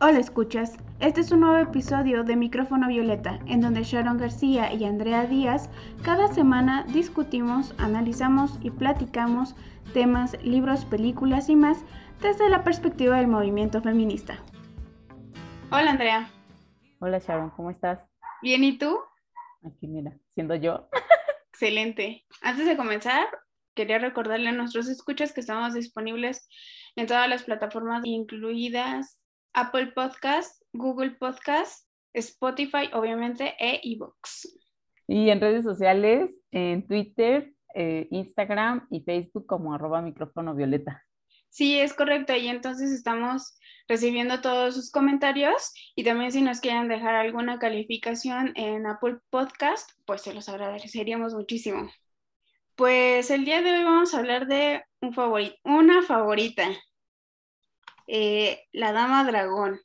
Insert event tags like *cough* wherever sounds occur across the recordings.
Hola escuchas, este es un nuevo episodio de Micrófono Violeta, en donde Sharon García y Andrea Díaz cada semana discutimos, analizamos y platicamos temas, libros, películas y más desde la perspectiva del movimiento feminista. Hola Andrea. Hola Sharon, ¿cómo estás? Bien, ¿y tú? Aquí mira, siendo yo. *laughs* Excelente. Antes de comenzar, quería recordarle a nuestros escuchas que estamos disponibles en todas las plataformas, incluidas Apple Podcast, Google Podcast, Spotify, obviamente, e iVoox. Y en redes sociales, en Twitter, eh, Instagram y Facebook como arroba micrófono violeta. Sí, es correcto. Y entonces estamos recibiendo todos sus comentarios y también si nos quieren dejar alguna calificación en Apple Podcast, pues se los agradeceríamos muchísimo. Pues el día de hoy vamos a hablar de un una favorita, eh, la Dama Dragón,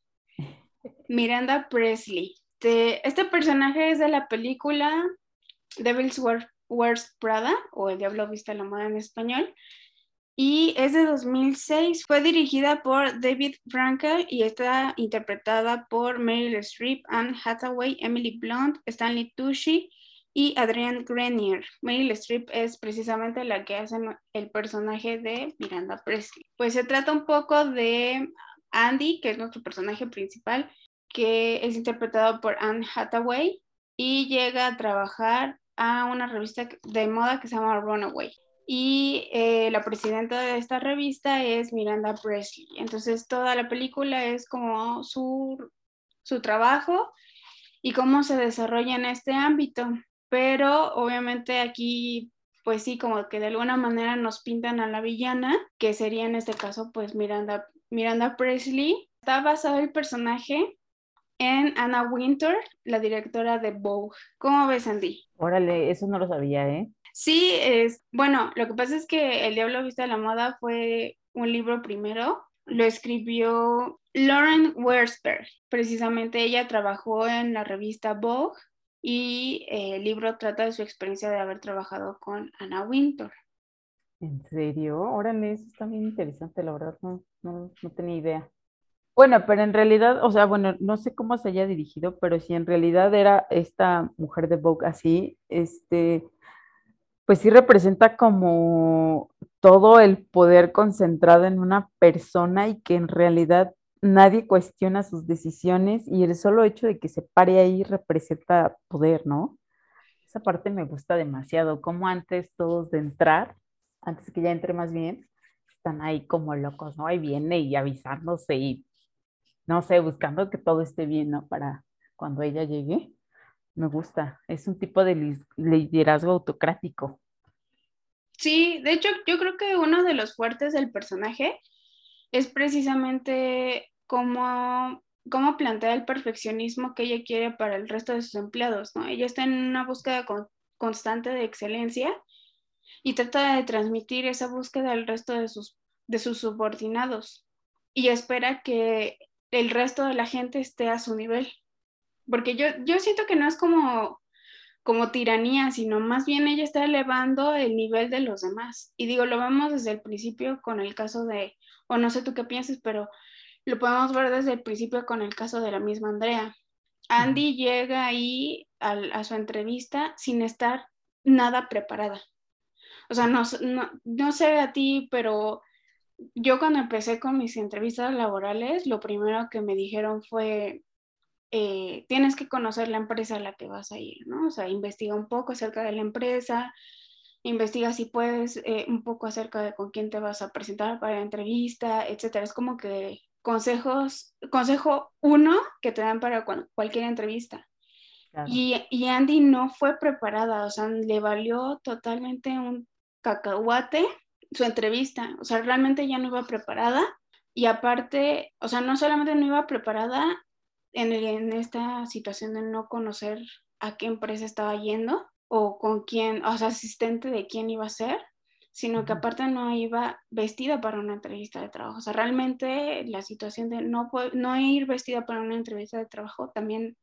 Miranda Presley. este personaje es de la película Devil's Wears Prada o El Diablo Vista a la Moda en español y es de 2006. Fue dirigida por David Frankel y está interpretada por Meryl Streep, Anne Hathaway, Emily Blunt, Stanley Tucci y Adrienne Grenier. Meryl Streep es precisamente la que hace el personaje de Miranda Presley. Pues se trata un poco de Andy, que es nuestro personaje principal, que es interpretado por Anne Hathaway y llega a trabajar a una revista de moda que se llama Runaway. Y eh, la presidenta de esta revista es Miranda Presley. Entonces toda la película es como su, su trabajo y cómo se desarrolla en este ámbito pero obviamente aquí pues sí, como que de alguna manera nos pintan a la villana, que sería en este caso pues Miranda, Miranda Presley. Está basado el personaje en Anna Winter, la directora de Vogue. ¿Cómo ves, Andy? Órale, eso no lo sabía, ¿eh? Sí, es, bueno, lo que pasa es que El Diablo Vista a la Moda fue un libro primero, lo escribió Lauren Wersberg. Precisamente ella trabajó en la revista Vogue y eh, el libro trata de su experiencia de haber trabajado con Anna Winter. ¿En serio? Órale, eso está bien interesante, la verdad, no, no, no tenía idea. Bueno, pero en realidad, o sea, bueno, no sé cómo se haya dirigido, pero si en realidad era esta mujer de Vogue así, este, pues sí representa como todo el poder concentrado en una persona y que en realidad nadie cuestiona sus decisiones y el solo hecho de que se pare ahí representa poder, ¿no? Esa parte me gusta demasiado, como antes todos de entrar, antes que ya entre más bien, están ahí como locos, ¿no? Ahí viene y avisándose y, no sé, buscando que todo esté bien, ¿no? Para cuando ella llegue. Me gusta, es un tipo de liderazgo autocrático. Sí, de hecho, yo creo que uno de los fuertes del personaje es precisamente cómo, cómo plantea el perfeccionismo que ella quiere para el resto de sus empleados, ¿no? Ella está en una búsqueda constante de excelencia y trata de transmitir esa búsqueda al resto de sus, de sus subordinados y espera que el resto de la gente esté a su nivel. Porque yo, yo siento que no es como, como tiranía, sino más bien ella está elevando el nivel de los demás. Y digo, lo vemos desde el principio con el caso de, o no sé tú qué piensas, pero lo podemos ver desde el principio con el caso de la misma Andrea. Andy llega ahí a, su entrevista sin estar nada preparada. O sea, no, no, sé a ti, pero yo cuando empecé con mis entrevistas laborales, lo primero que me dijeron fue, eh, tienes que conocer la empresa a la que vas a ir, ¿no? O sea, investiga un poco acerca de la empresa, investiga si puedes eh, un poco acerca de con quién te vas a presentar para la entrevista, etcétera. Es como que consejos, consejo uno que te dan para cualquier entrevista. Y, y, Andy no fue preparada, o sea, le valió totalmente un cacahuate su entrevista, o sea, realmente ya no iba preparada. Y aparte, o sea, no solamente no iba preparada en, en esta situación de no conocer a qué empresa estaba yendo o con quién, o sea, asistente de quién iba a ser, sino que aparte no iba vestida para una entrevista de trabajo. O sea, realmente la situación de no, no ir vestida para una entrevista de trabajo también,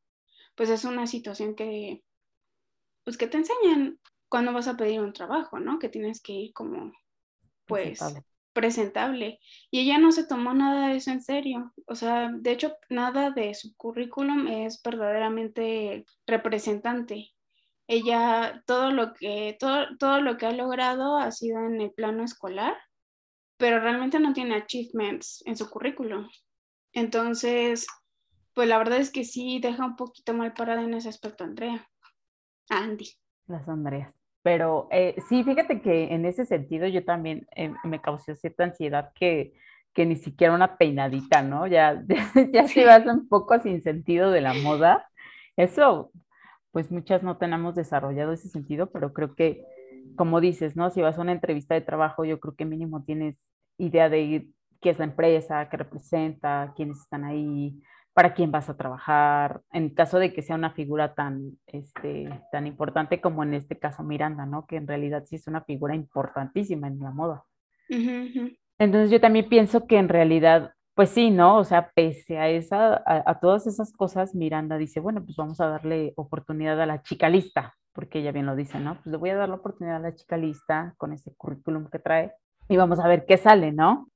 pues es una situación que, pues que te enseñan cuando vas a pedir un trabajo, ¿no? Que tienes que ir como, pues, presentable. Y ella no se tomó nada de eso en serio. O sea, de hecho, nada de su currículum es verdaderamente representante. Ella, todo lo que, todo, todo lo que ha logrado ha sido en el plano escolar, pero realmente no tiene achievements en su currículum. Entonces, pues la verdad es que sí deja un poquito mal parada en ese aspecto Andrea. Andy. Las Andreas. Pero eh, sí, fíjate que en ese sentido yo también eh, me causó cierta ansiedad que, que, ni siquiera una peinadita, ¿no? Ya, *laughs* ya, se vas un poco sin sentido de la moda. Eso, pues muchas no tenemos desarrollado ese sentido, pero creo que, como dices, ¿no? Si vas a una entrevista de trabajo, yo creo que mínimo tienes idea de qué es la empresa, qué representa, quiénes están ahí, para quién vas a trabajar, en caso de que sea una figura tan, este, tan importante como en este caso Miranda, ¿no? Que en realidad sí es una figura importantísima en la moda. Entonces yo también pienso que en realidad, pues sí, ¿no? O sea, pese a, esa, a, todas esas cosas, Miranda dice, bueno, pues vamos a darle oportunidad a la chica lista, porque ella bien lo dice, ¿no? Pues le voy a dar la oportunidad a la chica lista con ese currículum que trae y vamos a ver qué sale, ¿no?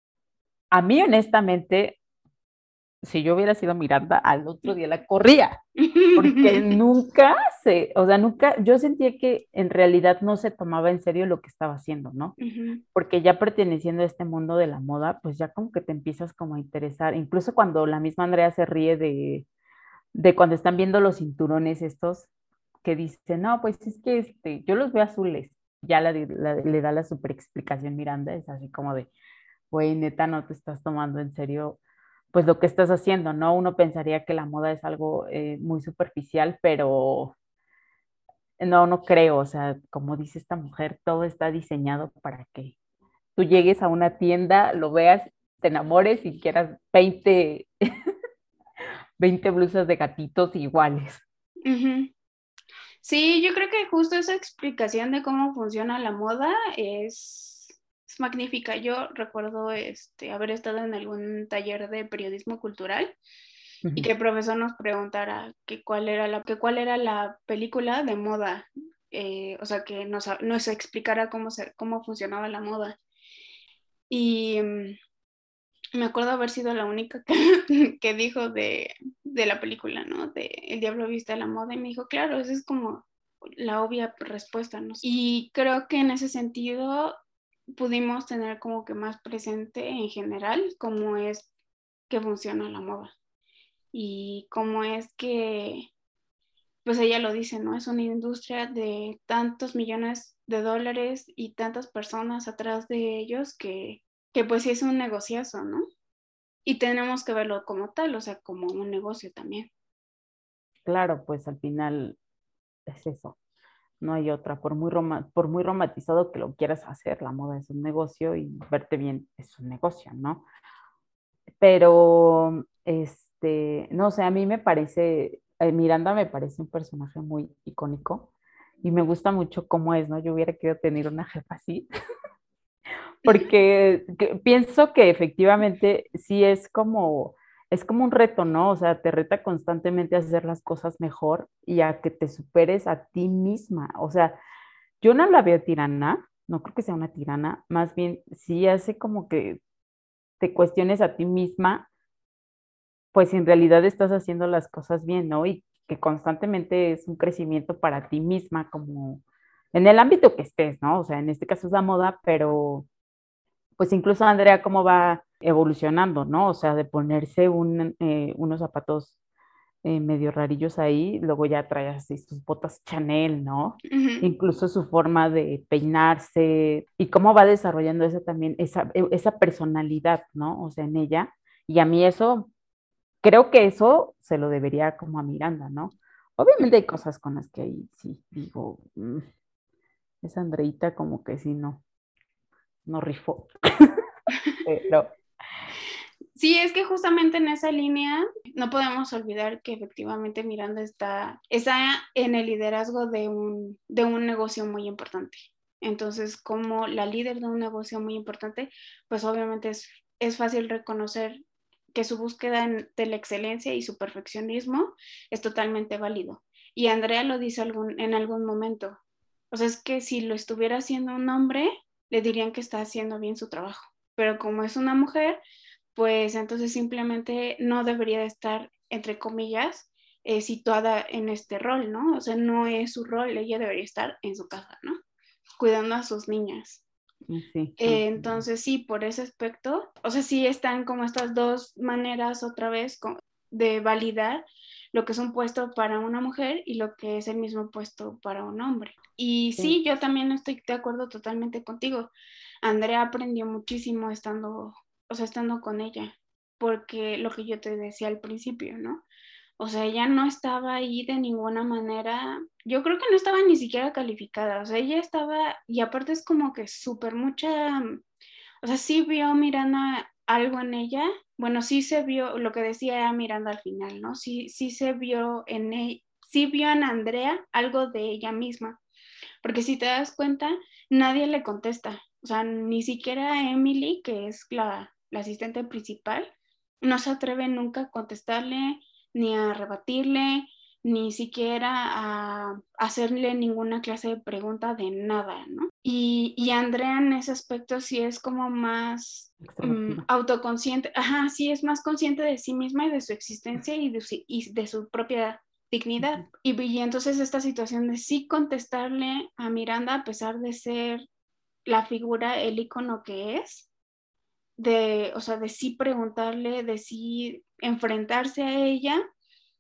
A mí honestamente si yo hubiera sido Miranda, al otro día la corría, porque *laughs* nunca se, o sea, nunca, yo sentía que en realidad no se tomaba en serio lo que estaba haciendo, ¿no? Porque ya perteneciendo a este mundo de la moda, pues ya como que te empiezas como a interesar, incluso cuando la misma Andrea se ríe de, de cuando están viendo los cinturones estos, que dicen, no, pues es que este, yo los veo azules, ya le da la super explicación Miranda, es así como de, güey, neta, no te estás tomando en serio pues lo que estás haciendo, ¿no? Uno pensaría que la moda es algo eh, muy superficial, pero no, no creo, o sea, como dice esta mujer, todo está diseñado para que tú llegues a una tienda, lo veas, te enamores y quieras 20, 20 *laughs* blusas de gatitos iguales. Sí, yo creo que justo esa explicación de cómo funciona la moda es magnífica. Yo recuerdo este, haber estado en algún taller de periodismo cultural y que el profesor nos preguntara que cuál era la, que cuál era la película de moda, eh, o sea, que nos, nos explicara cómo, se, cómo funcionaba la moda. Y mm, me acuerdo haber sido la única que, *laughs* que dijo de, de, la película, ¿no? De El diablo viste a la moda y me dijo, claro, esa es como la obvia respuesta, ¿no? Y creo que en ese sentido pudimos tener como que más presente en general cómo es que funciona la moda y cómo es que, pues ella lo dice, ¿no? Es una industria de tantos millones de dólares y tantas personas atrás de ellos que, que pues sí es un negociazo, ¿no? Y tenemos que verlo como tal, o sea, como un negocio también. Claro, pues al final es eso no hay otra, por muy, por muy romantizado que lo quieras hacer, la moda es un negocio y verte bien es un negocio, ¿no? Pero, este, no sé, a mí me parece, eh, Miranda me parece un personaje muy icónico y me gusta mucho cómo es, ¿no? Yo hubiera querido tener una jefa así, *laughs* porque pienso que efectivamente sí es como es como un reto, ¿no? O sea, te reta constantemente a hacer las cosas mejor y a que te superes a ti misma. O sea, yo no la veo tirana, no creo que sea una tirana, más bien sí hace como que te cuestiones a ti misma, pues en realidad estás haciendo las cosas bien, ¿no? Y que constantemente es un crecimiento para ti misma, como en el ámbito que estés, ¿no? O sea, en este caso es la moda, pero pues incluso Andrea, ¿cómo va evolucionando, ¿no? O sea, de ponerse eh, unos zapatos eh, medio rarillos ahí, luego ya trae así sus botas Chanel, ¿no? Incluso su forma de peinarse y cómo va desarrollando esa también, esa, e, esa personalidad, ¿no? O sea, en ella. Y a mí eso, creo que eso se lo debería como a Miranda, ¿no? Obviamente hay cosas con las que ahí sí digo, mm, esa Andreita como que sí no, no rifó. *laughs* Pero Sí, es que justamente en esa línea no podemos olvidar que efectivamente Miranda está, está en el liderazgo de un, de un negocio muy importante. Entonces, como la líder de un negocio muy importante, pues obviamente es, es fácil reconocer que su búsqueda de la excelencia y su perfeccionismo es totalmente válido. Y Andrea lo dice algún, en algún momento. O sea, es que si lo estuviera haciendo un hombre, le dirían que está haciendo bien su trabajo pero como es una mujer, pues entonces simplemente no debería estar, entre comillas, eh, situada en este rol, ¿no? O sea, no es su rol, ella debería estar en su casa, ¿no? Cuidando a sus niñas. Sí. Eh, entonces, sí, por ese aspecto, o sea, sí están como estas dos maneras otra vez de validar lo que es un puesto para una mujer y lo que es el mismo puesto para un hombre. Y sí, yo también estoy de acuerdo totalmente contigo. Andrea aprendió muchísimo estando, o estando con ella, porque lo que yo te decía al principio, ¿no? O sea, ella no estaba ahí de ninguna manera, yo creo que no estaba ni siquiera calificada, o sea, ella estaba, y aparte es como que súper mucha, o sea, sí vio Miranda algo en ella, bueno, sí se vio lo que decía Miranda al final, ¿no? Sí, sí se vio en ella, sí vio en Andrea algo de ella misma, porque si te das cuenta, nadie le contesta, o sea, ni siquiera Emily, que es la, la asistente principal, no se atreve nunca a contestarle, ni a rebatirle, ni siquiera a hacerle ninguna clase de pregunta de nada, ¿no? Y, y Andrea en ese aspecto sí es como más mm, autoconsciente, ajá, sí es más consciente de sí misma y de su existencia y de, y de su propia dignidad. Y, y, entonces esta situación de sí contestarle a Miranda a pesar de ser la figura, el icono que es, de, o sea, de sí preguntarle, de sí enfrentarse a ella,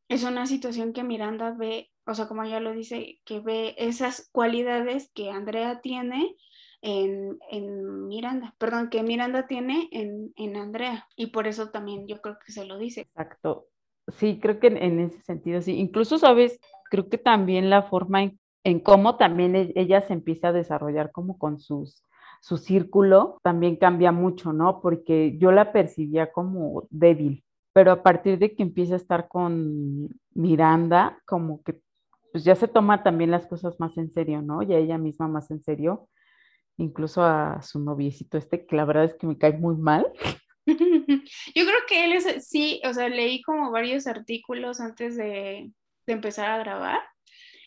es una situación que Miranda ve, o sea, como ella lo dice, que ve esas cualidades que Andrea tiene en, en Miranda, perdón, que Miranda tiene en, en, Andrea, y por eso también yo creo que se lo dice. Exacto. Sí, creo que en, ese sentido, sí. Incluso, sabes, creo que también la forma en, cómo también e, ella se empieza a desarrollar como con sus su círculo también cambia mucho, ¿no? Porque yo la percibía como débil, pero a partir de que empieza a estar con Miranda, como que pues ya se toma también las cosas más en serio, ¿no? Y a ella misma más en serio, incluso a su noviecito este, que la verdad es que me cae muy mal. *laughs* Yo creo que él es, sí, o sea, leí como varios artículos antes de, de empezar a grabar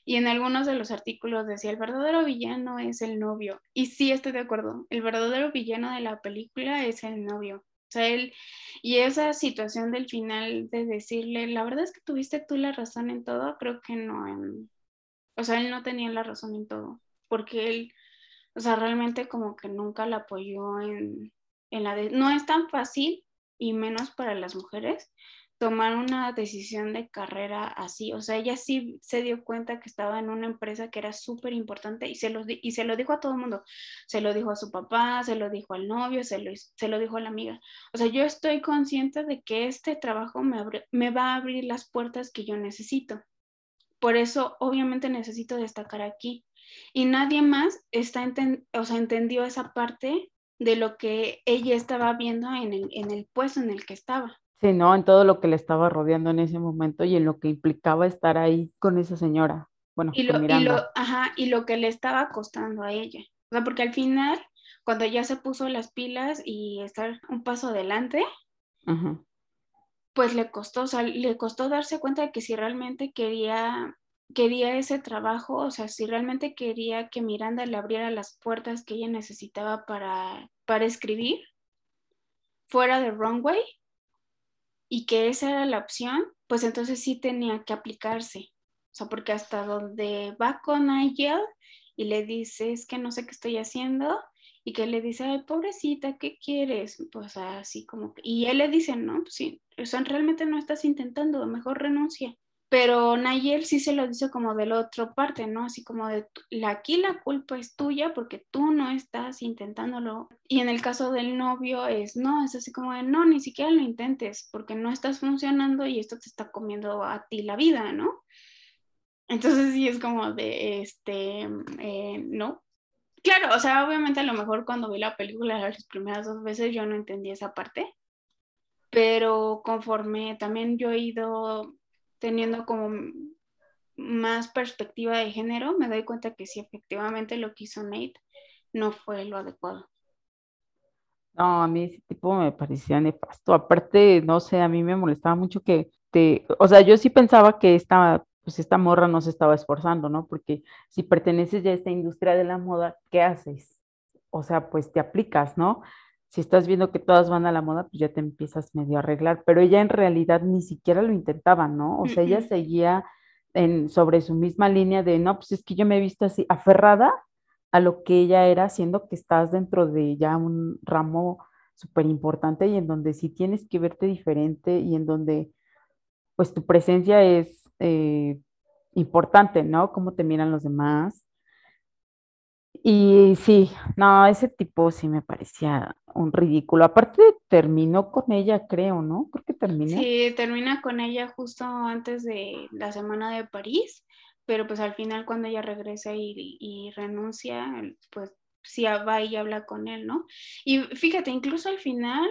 y en algunos de los artículos decía, el verdadero villano es el novio. Y sí, estoy de acuerdo, el verdadero villano de la película es el novio. O sea, él, y esa situación del final de decirle, la verdad es que tuviste tú la razón en todo, creo que no, o sea, él no tenía la razón en todo, porque él, o sea, realmente como que nunca la apoyó en, en la... De, no es tan fácil, y menos para las mujeres, tomar una decisión de carrera así. O sea, ella sí se dio cuenta que estaba en una empresa que era súper importante y se, lo, y se lo dijo a todo el mundo. Se lo dijo a su papá, se lo dijo al novio, se lo, se lo dijo a la amiga. O sea, yo estoy consciente de que este trabajo me, me va a abrir las puertas que yo necesito. Por eso, obviamente, necesito destacar aquí. Y nadie más está o sea, entendió esa parte de lo que ella estaba viendo en el, en el puesto en el que estaba. Sí, ¿no? En todo lo que le estaba rodeando en ese momento y en lo que implicaba estar ahí con esa señora. Bueno, y lo, y lo, ajá, y lo que le estaba costando a ella. O sea, porque al final, cuando ya se puso las pilas y estar un paso adelante, pues le costó, o sea, le costó darse cuenta de que si realmente quería, quería ese trabajo, o sea, si realmente quería que Miranda le abriera las puertas que ella necesitaba para, para escribir, fuera de Runway, y que esa era la opción, pues entonces sí tenía que aplicarse. O sea, porque hasta donde va con Nigel y le dice, es que no sé qué estoy haciendo, y que le dice, ay, pobrecita, ¿qué quieres? Pues así como y él le dice, no, pues sí, o realmente no estás intentando, mejor renuncia pero Nayel sí se lo dice como de la otra parte, ¿no? Así como de aquí la culpa es tuya porque tú no estás intentándolo. Y en el caso del novio es, no, es así como de, no, ni siquiera lo intentes porque no estás funcionando y esto te está comiendo a ti la vida, ¿no? Entonces sí es como de, este, eh, no. Claro, o sea, obviamente a lo mejor cuando vi la película las primeras dos veces yo no entendí esa parte, pero conforme también yo he ido teniendo como más perspectiva de género, me doy cuenta que sí, efectivamente lo que hizo Nate no fue lo adecuado. No, a mí ese tipo me parecía nefasto. Aparte, no sé, a mí me molestaba mucho que te, o sea, yo sí pensaba que esta, pues esta morra no se estaba esforzando, ¿no? Porque si perteneces ya a esta industria de la moda, ¿qué haces? O sea, pues te aplicas, ¿no? Si estás viendo que todas van a la moda, pues ya te empiezas medio a arreglar, pero ella en realidad ni siquiera lo intentaba, ¿no? O sea, ella seguía en, sobre su misma línea de, no, pues es que yo me he visto así, aferrada a lo que ella era, siendo que estás dentro de ya un ramo súper importante y en donde sí tienes que verte diferente y en donde pues tu presencia es eh, importante, ¿no? Cómo te miran los demás. Y sí, no, ese tipo sí me parecía un ridículo. Aparte terminó con ella, creo, ¿no? Creo que terminó. Sí, termina con ella justo antes de la semana de París, pero pues al final cuando ella regresa y, renuncia, pues sí va y habla con él, ¿no? Y fíjate, incluso al final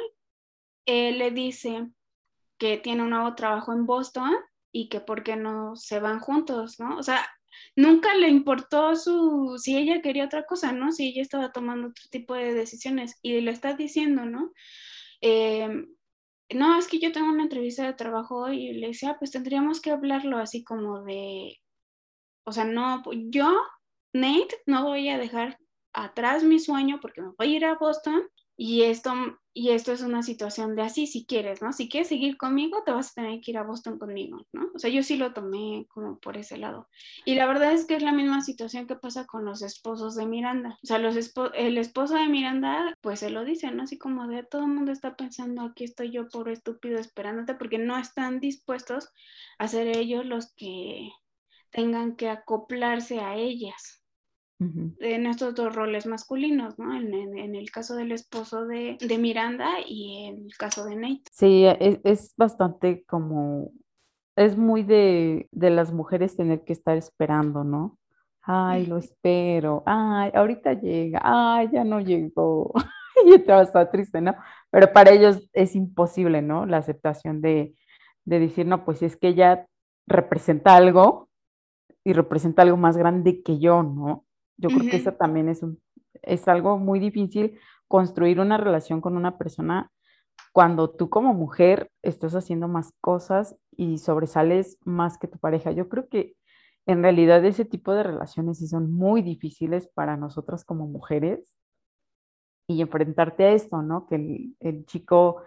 él le dice que tiene un nuevo trabajo en Boston y que por qué no se van juntos, ¿no? O sea, nunca le importó su, si ella quería otra cosa, ¿no? Si ella estaba tomando otro tipo de decisiones y le está diciendo, ¿no? Em, no, es que yo tengo una entrevista de trabajo y le decía, ah, pues tendríamos que hablarlo así como de, o sea, no, yo, Nate, no voy a dejar atrás mi sueño porque me voy a ir a Boston y esto, y esto es una situación de así, si quieres, ¿no? Si quieres seguir conmigo, te vas a tener que ir a Boston conmigo, ¿no? O sea, yo sí lo tomé como por ese lado. Y la verdad es que es la misma situación que pasa con los esposos de Miranda. O sea, los el esposo de Miranda, pues se lo dice, ¿no? Así como de todo el mundo está pensando, aquí estoy yo por estúpido esperándote, porque no están dispuestos a ser ellos los que tengan que acoplarse a ellas en estos dos roles masculinos, ¿no? En, el caso del esposo de, Miranda y en el caso de Nate. Sí, es, es bastante como, es muy de, de, las mujeres tener que estar esperando, ¿no? Ay, lo espero, ay, ahorita llega, ay, ya no llegó, *laughs* y te va a estar triste, ¿no? Pero para ellos es imposible, ¿no? La aceptación de, de decir, no, pues es que ella representa algo y representa algo más grande que yo, ¿no? Yo creo que eso también es, un, es algo muy difícil construir una relación con una persona cuando tú como mujer estás haciendo más cosas y sobresales más que tu pareja. Yo creo que en realidad ese tipo de relaciones sí son muy difíciles para nosotras como mujeres y enfrentarte a esto, ¿no? Que el, el chico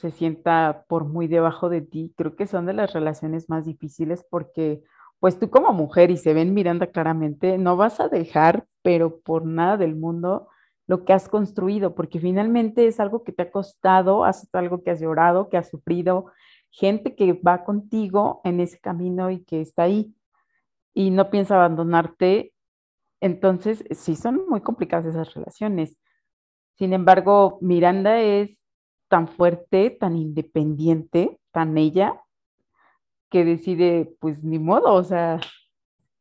se sienta por muy debajo de ti, creo que son de las relaciones más difíciles porque pues tú como mujer y se ven Miranda claramente, no vas a dejar, pero por nada del mundo, lo que has construido, porque finalmente es algo que te ha costado, has algo que has llorado, que has sufrido, gente que va contigo en ese camino y que está ahí y no piensa abandonarte. Entonces, sí son muy complicadas esas relaciones. Sin embargo, Miranda es tan fuerte, tan independiente, tan ella, que decide, pues ni modo, o sea,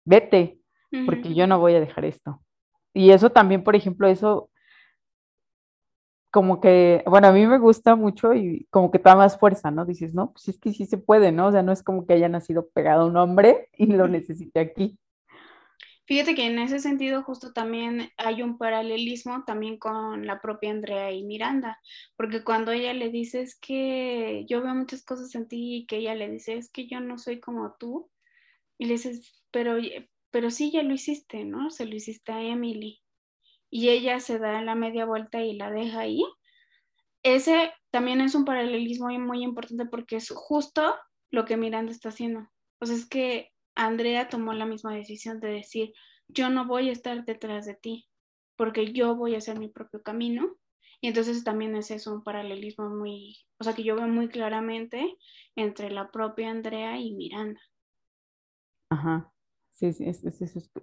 vete, porque yo no voy a dejar esto. Y eso también, por ejemplo, eso como que, bueno, a mí me gusta mucho y como que te da más fuerza, ¿no? Dices, no, pues es que sí se puede, ¿no? O sea, no es como que haya nacido pegado un hombre y lo necesite aquí. Fíjate que en ese sentido justo también hay un paralelismo también con la propia Andrea y Miranda, porque cuando ella le dice es que yo veo muchas cosas en ti y que ella le dice es que yo no soy como tú, y le dices, pero, pero sí ya lo hiciste, ¿no? Se lo hiciste a Emily. Y ella se da la media vuelta y la deja ahí. Ese también es un paralelismo muy importante porque es justo lo que Miranda está haciendo. O sea, es que Andrea tomó la misma decisión de decir, yo no voy a estar detrás de ti, porque yo voy a hacer mi propio camino. Y entonces también es eso un paralelismo muy, o sea, que yo veo muy claramente entre la propia Andrea y Miranda. Ajá, sí, sí eso,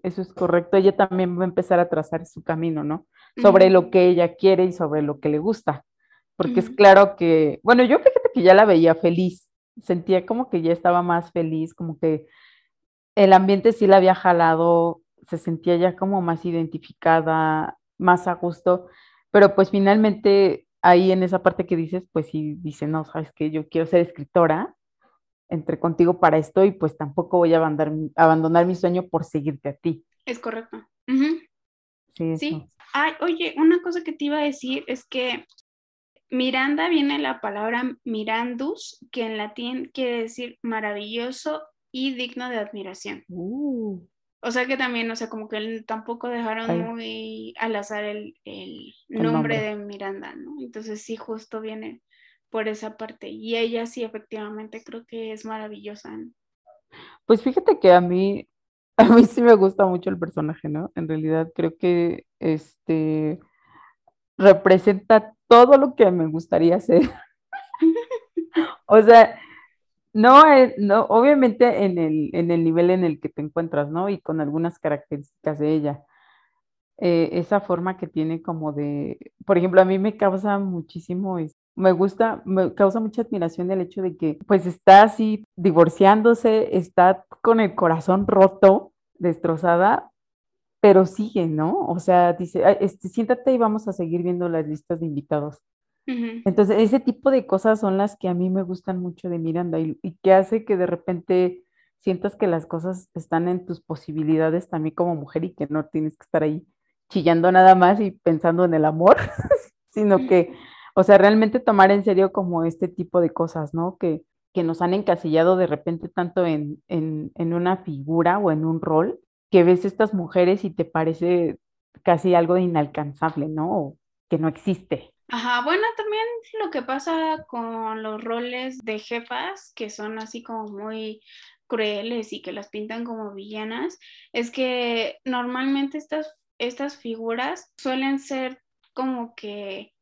es, correcto. Ella también va a empezar a trazar su camino, ¿no? Sobre lo que ella quiere y sobre lo que le gusta. Porque es claro que, bueno, yo fíjate que ya la veía feliz, sentía como que ya estaba más feliz, como que el ambiente sí la había jalado, se sentía ya como más identificada, más a gusto, pero pues finalmente ahí en esa parte que dices, pues sí dice, no, sabes que yo quiero ser escritora, entre contigo para esto y pues tampoco voy a abandonar, mi sueño por seguirte a ti. Es correcto. Sí. sí. Ay, oye, una cosa que te iba a decir es que Miranda viene la palabra mirandus, que en latín quiere decir maravilloso y digno de admiración. Uh, O sea que también, o sea, como que tampoco dejaron muy al azar el, nombre, de Miranda, ¿no? Entonces sí, justo viene por esa parte. Y ella sí, efectivamente, creo que es maravillosa. Pues fíjate que a mí, *laughs* a mí sí me gusta mucho el personaje, ¿no? En realidad creo que este representa todo lo que me gustaría hacer. *laughs* o sea, no, no, obviamente en el, en el nivel en el que te encuentras, ¿no? Y con algunas características de ella. Eh, esa forma que tiene como de, por ejemplo, a mí me causa muchísimo, me gusta, me causa mucha admiración el hecho de que pues está así divorciándose, está con el corazón roto, destrozada, pero sigue, ¿no? O sea, dice, este, siéntate y vamos a seguir viendo las listas de invitados. Entonces, ese tipo de cosas son las que a mí me gustan mucho de Miranda y, que hace que de repente sientas que las cosas están en tus posibilidades también como mujer y que no tienes que estar ahí chillando nada más y pensando en el amor, *laughs* sino que, o sea, realmente tomar en serio como este tipo de cosas, ¿no? Que, que nos han encasillado de repente tanto en, en, en una figura o en un rol, que ves estas mujeres y te parece casi algo inalcanzable, ¿no? O que no existe. Ajá, bueno, también lo que pasa con los roles de jefas, que son así como muy crueles y que las pintan como villanas, es que normalmente estas, estas figuras suelen ser como que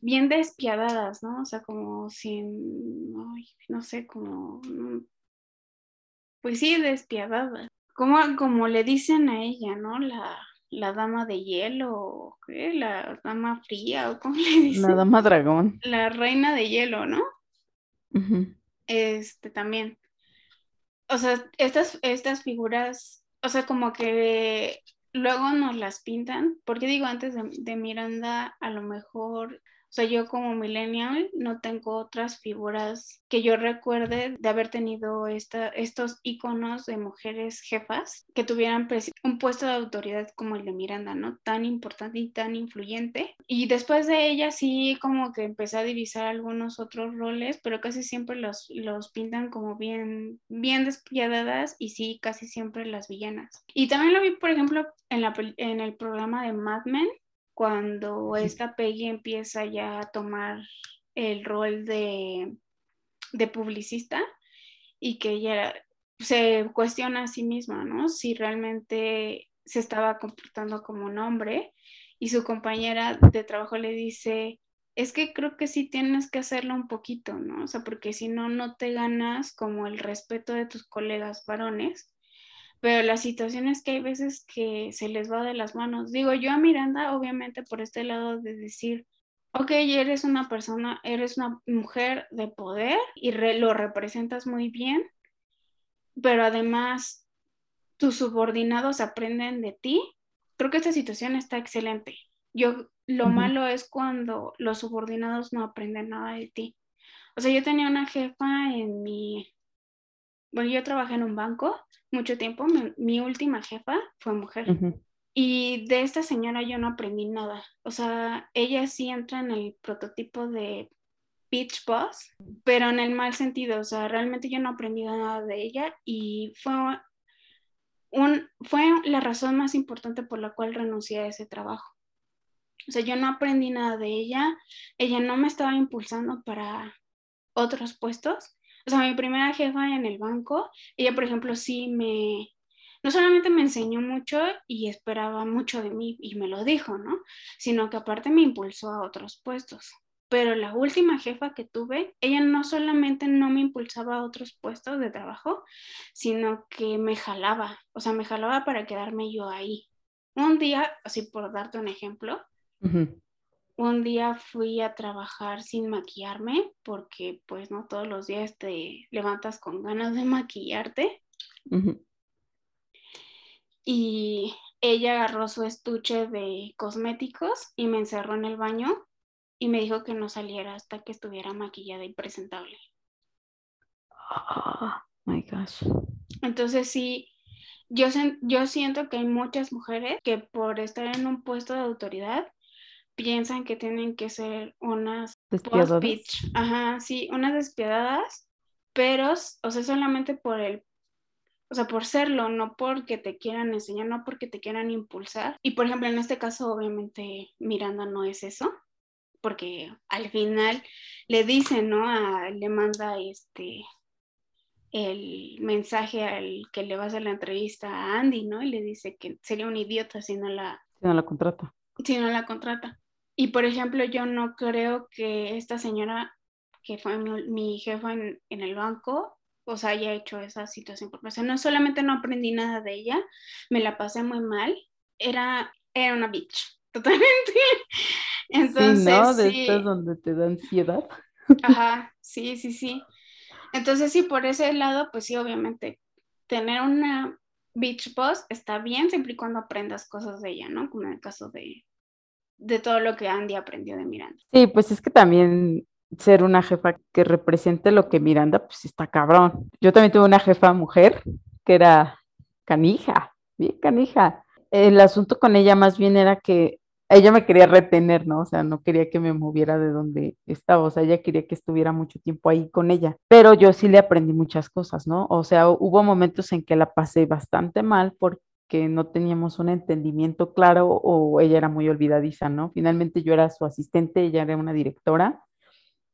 bien despiadadas, ¿no? O sea, como sin, no sé, como, pues sí, despiadadas. Como, como le dicen a ella, ¿no? La, la dama de hielo, ¿qué? La dama fría, o cómo *laughs* le dicen. La dama dragón. La reina de hielo, ¿no? Este también. O sea, estas, estas figuras, o sea, como que luego nos las pintan, porque digo antes de, de Miranda, a lo mejor o sea, yo como millennial no tengo otras figuras que yo recuerde de haber tenido esta, estos iconos de mujeres jefas que tuvieran un puesto de autoridad como el de Miranda, ¿no? Tan importante y tan influyente. Y después de ella sí como que empecé a divisar algunos otros roles, pero casi siempre los, los pintan como bien, bien despiadadas y sí, casi siempre las villanas. Y también lo vi, por ejemplo, en, la, en el programa de Mad Men, cuando esta Peggy empieza ya a tomar el rol de, publicista y que ella se cuestiona a sí misma, ¿no? Si realmente se estaba comportando como un hombre y su compañera de trabajo le dice, es que creo que sí tienes que hacerlo un poquito, ¿no? O sea, porque si no, no te ganas como el respeto de tus colegas varones pero la situación es que hay veces que se les va de las manos. Digo, yo a Miranda, obviamente por este lado de decir, ok, eres una persona, eres una mujer de poder y lo representas muy bien, pero además tus subordinados aprenden de ti. Creo que esta situación está excelente. Yo, lo malo es cuando los subordinados no aprenden nada de ti. O sea, yo tenía una jefa en mi, bueno, yo trabajé en un banco mucho tiempo, mi, última jefa fue mujer. Y de esta señora yo no aprendí nada. O sea, ella sí entra en el prototipo de Beach Boss, pero en el mal sentido. O sea, realmente yo no aprendí nada de ella y fue, un, fue la razón más importante por la cual renuncié a ese trabajo. O sea, yo no aprendí nada de ella, ella no me estaba impulsando para otros puestos o sea, mi primera jefa en el banco, ella, por ejemplo, sí me, no solamente me enseñó mucho y esperaba mucho de mí y me lo dijo, ¿no? Sino que aparte me impulsó a otros puestos. Pero la última jefa que tuve, ella no solamente no me impulsaba a otros puestos de trabajo, sino que me jalaba, o sea, me jalaba para quedarme yo ahí. Un día, así por darte un ejemplo, un día fui a trabajar sin maquillarme porque pues no todos los días te levantas con ganas de maquillarte. Y ella agarró su estuche de cosméticos y me encerró en el baño y me dijo que no saliera hasta que estuviera maquillada y presentable. Oh my gosh. Entonces sí, yo, yo siento que hay muchas mujeres que por estar en un puesto de autoridad piensan que tienen que ser unas despiadadas. Ajá, sí, unas despiadadas, pero, o sea, solamente por el, o sea, por serlo, no porque te quieran enseñar, no porque te quieran impulsar. Y por ejemplo, en este caso, obviamente, Miranda no es eso, porque al final le dice, ¿no? le manda este el mensaje al que le va a hacer la entrevista a Andy, ¿no? Y le dice que sería un idiota si no la... Si no la contrata. Si no la contrata. Y por ejemplo, yo no creo que esta señora, que fue mi, jefa en, el banco, os haya hecho esa situación. Porque, o sea, no solamente no aprendí nada de ella, me la pasé muy mal, era, era una bitch, *laughs* totalmente. Entonces, sí, ¿no? De estas donde te da ansiedad. Ajá, sí, sí, sí. Entonces, sí, por ese lado, pues sí, obviamente, tener una beach boss está bien siempre y cuando aprendas cosas de ella, ¿no? Como en el caso de, de todo lo que Andy aprendió de Miranda. Sí, pues es que también ser una jefa que represente lo que Miranda, pues está cabrón. Yo también tuve una jefa mujer que era canija, bien canija. El asunto con ella más bien era que ella me quería retener, ¿no? O sea, no quería que me moviera de donde estaba, o sea, ella quería que estuviera mucho tiempo ahí con ella, pero yo sí le aprendí muchas cosas, ¿no? O sea, hubo momentos en que la pasé bastante mal porque no teníamos un entendimiento claro o ella era muy olvidadiza, ¿no? Finalmente yo era su asistente, ella era una directora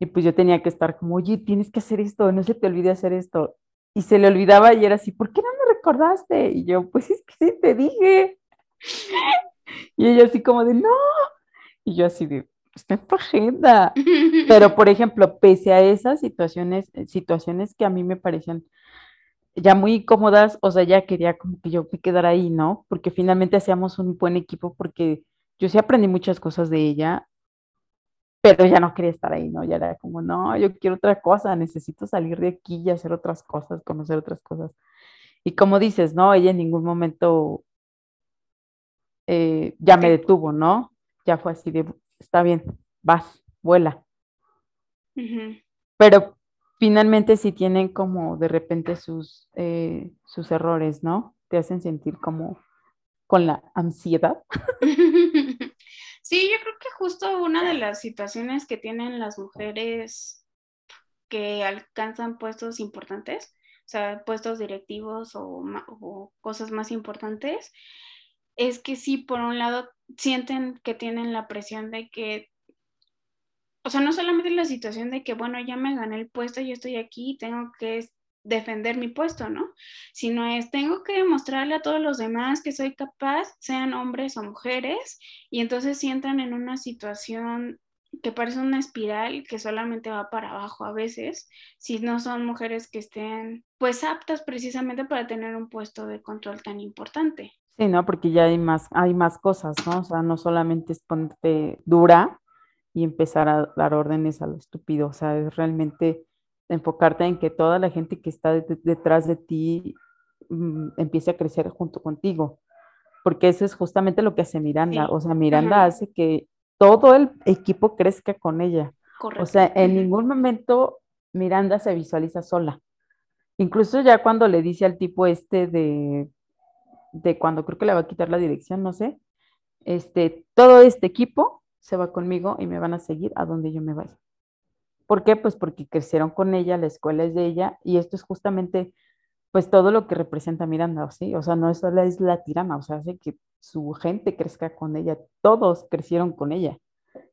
y pues yo tenía que estar como, oye, tienes que hacer esto, no se te olvide hacer esto. Y se le olvidaba y era así, ¿por qué no me recordaste? Y yo, pues es que sí te dije. *laughs* Y ella así como de, no. Y yo así de, está en tu agenda. *laughs* Pero, por ejemplo, pese a esas situaciones, eh, situaciones que a mí me parecían ya muy incómodas, o sea, ya quería como que yo me quedara ahí, ¿no? Porque finalmente hacíamos un buen equipo porque yo sí aprendí muchas cosas de ella, pero ya no quería estar ahí, ¿no? Ya era como, no, yo quiero otra cosa, necesito salir de aquí y hacer otras cosas, conocer otras cosas. Y como dices, ¿no? Ella en ningún momento eh, ya me detuvo, ¿no? Ya fue así de, está bien, vas, vuela. Pero finalmente sí tienen como de repente sus, eh, sus errores, ¿no? Te hacen sentir como con la ansiedad. *laughs* Sí, yo creo que justo una de las situaciones que tienen las mujeres que alcanzan puestos importantes, o sea, puestos directivos o, o cosas más importantes, es que sí, por un lado, sienten que tienen la presión de que, o sea, no solamente la situación de que, bueno, ya me gané el puesto, yo estoy aquí, tengo que defender mi puesto, ¿no? Sino es, tengo que demostrarle a todos los demás que soy capaz, sean hombres o mujeres, y entonces sientan en una situación que parece una espiral que solamente va para abajo a veces, si no son mujeres que estén pues aptas precisamente para tener un puesto de control tan importante. Sí, ¿no? Porque ya hay más, hay más cosas, ¿no? O sea, no solamente es ponerte dura y empezar a dar órdenes a lo estúpido, o sea, es realmente enfocarte en que toda la gente que está detrás de ti mm, empiece a crecer junto contigo, porque eso es justamente lo que hace Miranda, o sea, Miranda hace que todo el equipo crezca con ella. Correcto. O sea, en ningún momento Miranda se visualiza sola. Incluso ya cuando le dice al tipo este de de cuando creo que le va a quitar la dirección, no sé, este, todo este equipo se va conmigo y me van a seguir a donde yo me vaya. ¿Por qué? Pues porque crecieron con ella, la escuela es de ella y esto es justamente pues todo lo que representa Miranda, ¿sí? O sea, no solo es la tirana, o sea, hace que su gente crezca con ella, todos crecieron con ella.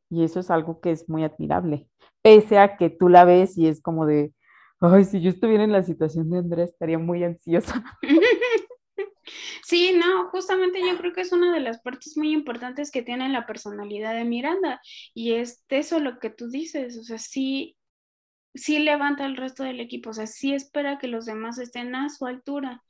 Y eso es algo que es muy admirable, pese a que tú la ves y es como de, ay, si yo estuviera en la situación de Andrea estaría muy ansiosa. *laughs* Sí, no, justamente yo creo que es una de las partes muy importantes que tiene la personalidad de Miranda y es eso lo que tú dices, o sea, sí, sí levanta el resto del equipo, o sea, sí espera que los demás estén a su altura.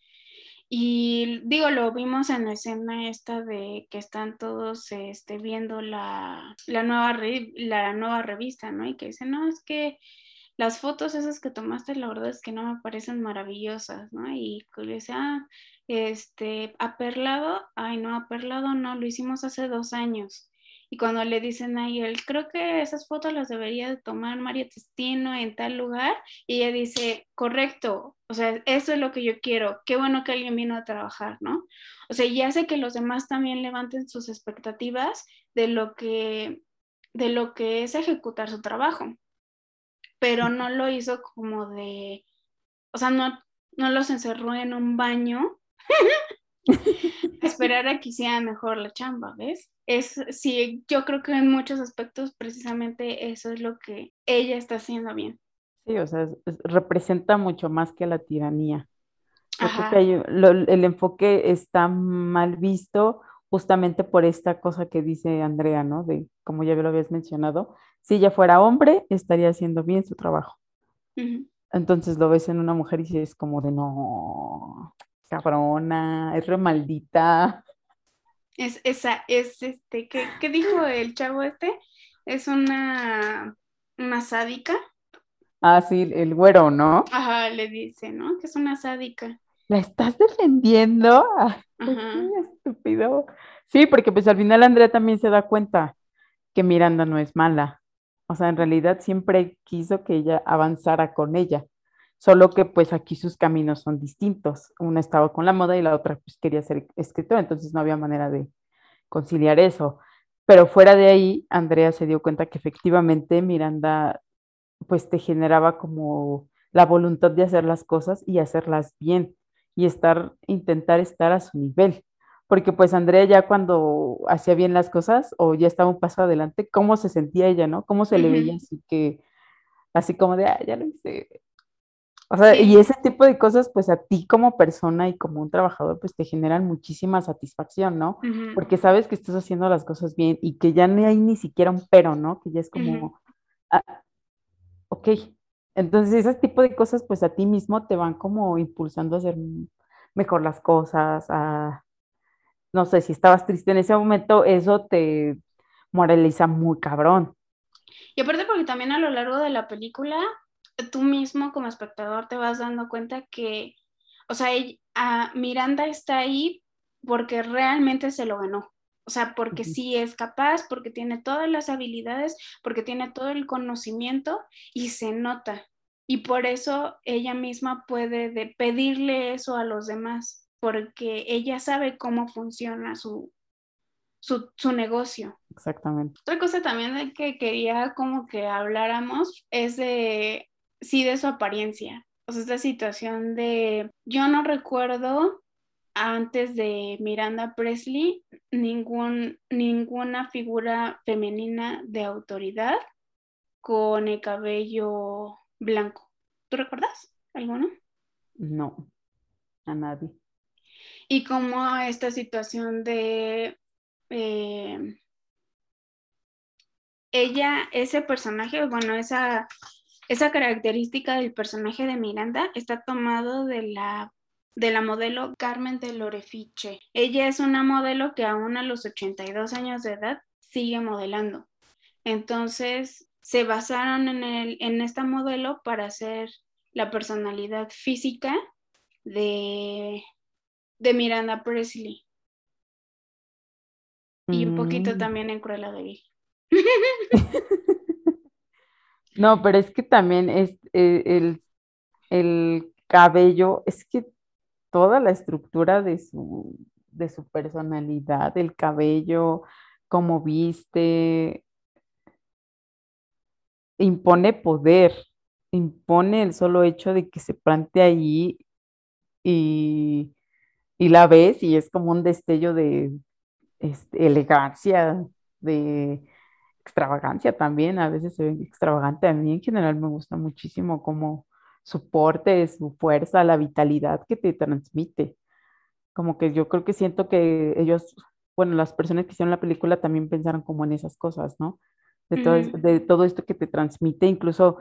Y digo, lo vimos en la escena esta de que están todos este, viendo la, la, nueva la nueva revista, ¿no? Y que dicen, no, es que las fotos esas que tomaste, la verdad es que no me parecen maravillosas, ¿no? Y dice, ah, este, aperlado, ay no, aperlado no, lo hicimos hace dos años. Y cuando le dicen a él, creo que esas fotos las debería de tomar María Testino en tal lugar, y ella dice, correcto, o sea, eso es lo que yo quiero, qué bueno que alguien vino a trabajar, ¿no? O sea, y hace que los demás también levanten sus expectativas de lo que, de lo que es ejecutar su trabajo, pero no lo hizo como de, o sea, no no los encerró en un baño *laughs* esperar a que hiciera mejor la chamba, ¿ves? Es, sí, yo creo que en muchos aspectos precisamente eso es lo que ella está haciendo bien. Sí, o sea, representa mucho más que la tiranía. el enfoque está mal visto justamente por esta cosa que dice Andrea, ¿no? De, como ya lo habías mencionado, si ella fuera hombre, estaría haciendo bien su trabajo. Entonces lo ves en una mujer y es como de no, cabrona, es re maldita. Es esa, es este, ¿qué, ¿qué, dijo el chavo este? Es una, una sádica. Ah, sí, el güero, ¿no? Ajá, le dice, ¿no? Que es una sádica. ¿La estás defendiendo? Pues Ajá. estúpido. Sí, porque pues al final Andrea también se da cuenta que Miranda no es mala. O sea, en realidad siempre quiso que ella avanzara con ella solo que pues aquí sus caminos son distintos. Una estaba con la moda y la otra pues quería ser escritora, entonces no había manera de conciliar eso. Pero fuera de ahí, Andrea se dio cuenta que efectivamente Miranda pues te generaba como la voluntad de hacer las cosas y hacerlas bien y estar, intentar estar a su nivel. Porque pues Andrea ya cuando hacía bien las cosas o ya estaba un paso adelante, ¿cómo se sentía ella, no? ¿Cómo se le veía así que, así como de, ah, ya lo hice, o sea, y ese tipo de cosas, pues a ti como persona y como un trabajador, pues te generan muchísima satisfacción, ¿no? Porque sabes que estás haciendo las cosas bien y que ya no hay ni siquiera un pero, ¿no? Que ya es como, ah, ok. Entonces, ese tipo de cosas, pues a ti mismo te van como impulsando a hacer mejor las cosas, a, no sé, si estabas triste en ese momento, eso te moraliza muy cabrón. Y aparte porque también a lo largo de la película tú mismo como espectador te vas dando cuenta que, o sea, Miranda está ahí porque realmente se lo ganó. O sea, porque sí es capaz, porque tiene todas las habilidades, porque tiene todo el conocimiento y se nota. Y por eso ella misma puede pedirle eso a los demás, porque ella sabe cómo funciona su, su, su, negocio. Exactamente. Otra cosa también de que quería como que habláramos es de sí de su apariencia. O sea, esta situación de, yo no recuerdo antes de Miranda Presley ningún, ninguna figura femenina de autoridad con el cabello blanco. ¿Tú recuerdas alguno? No, a nadie. Y como esta situación de eh, ella, ese personaje, bueno, esa esa característica del personaje de Miranda está tomado de la, de la modelo Carmen de Lorefiche. Ella es una modelo que aún a los 82 años de edad sigue modelando. Entonces, se basaron en, el, en esta modelo para hacer la personalidad física de, de Miranda Presley. Y un poquito mm. también en Cruella de Vil. *laughs* *laughs* No, pero es que también es eh, el, cabello, es que toda la estructura de su, de su personalidad, el cabello, cómo viste, impone poder, impone el solo hecho de que se plante allí y, la ves y es como un destello de este, elegancia, de extravagancia también, a veces se ve extravagante. A mí en general me gusta muchísimo como su porte, su fuerza, la vitalidad que te transmite. Como que yo creo que siento que ellos, bueno, las personas que hicieron la película también pensaron como en esas cosas, ¿no? De todo, de todo esto que te transmite, incluso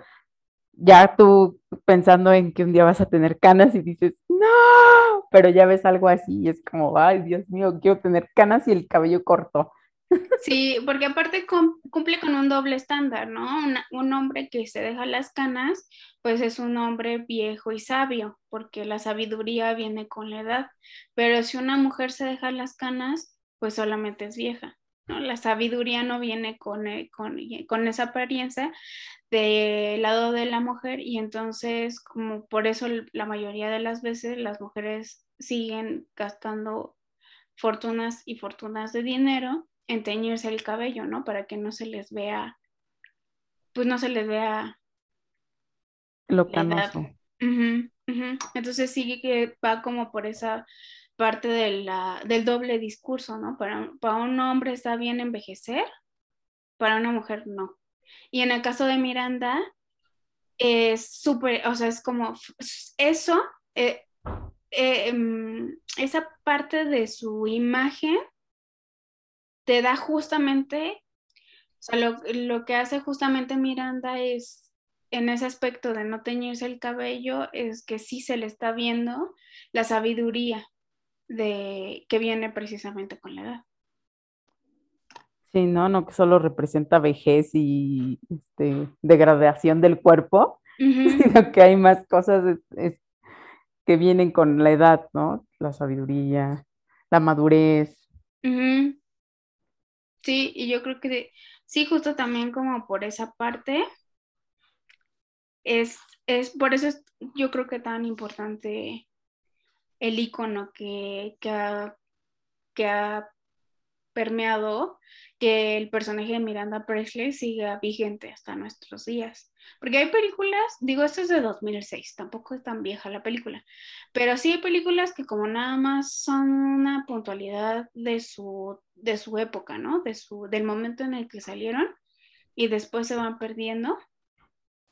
ya tú pensando en que un día vas a tener canas y dices, no, pero ya ves algo así y es como, ay, Dios mío, quiero tener canas y el cabello corto. Sí, porque aparte cumple con un doble estándar, ¿no? un hombre que se deja las canas, pues es un hombre viejo y sabio, porque la sabiduría viene con la edad. Pero si una mujer se deja las canas, pues solamente es vieja, ¿no? La sabiduría no viene con, eh, con, con esa apariencia del lado de la mujer y entonces, como por eso la mayoría de las veces las mujeres siguen gastando fortunas y fortunas de dinero en teñirse el cabello, ¿no? Para que no se les vea, pues no se les vea lo canoso. Entonces sí que va como por esa parte de la, del doble discurso, ¿no? Para, para un hombre está bien envejecer, para una mujer no. Y en el caso de Miranda, es súper, o sea, es como eso, eh, eh, em, esa parte de su imagen te da justamente, o sea, lo, lo que hace justamente Miranda es en ese aspecto de no teñirse el cabello es que sí se le está viendo la sabiduría de que viene precisamente con la edad. Sí, no, no que solo representa vejez y este, degradación del cuerpo, *laughs* sino que hay más cosas que vienen con la edad, ¿no? La sabiduría, la madurez. Sí, y yo creo que sí, justo también como por esa parte, es, es por eso es, yo creo que tan importante el icono que, que, ha, que ha permeado que el personaje de Miranda Presley siga vigente hasta nuestros días. Porque hay películas, digo, esto es de 2006, tampoco es tan vieja la película, pero sí hay películas que como nada más son una puntualidad de su, de su época, ¿no? De su, del momento en el que salieron y después se van perdiendo.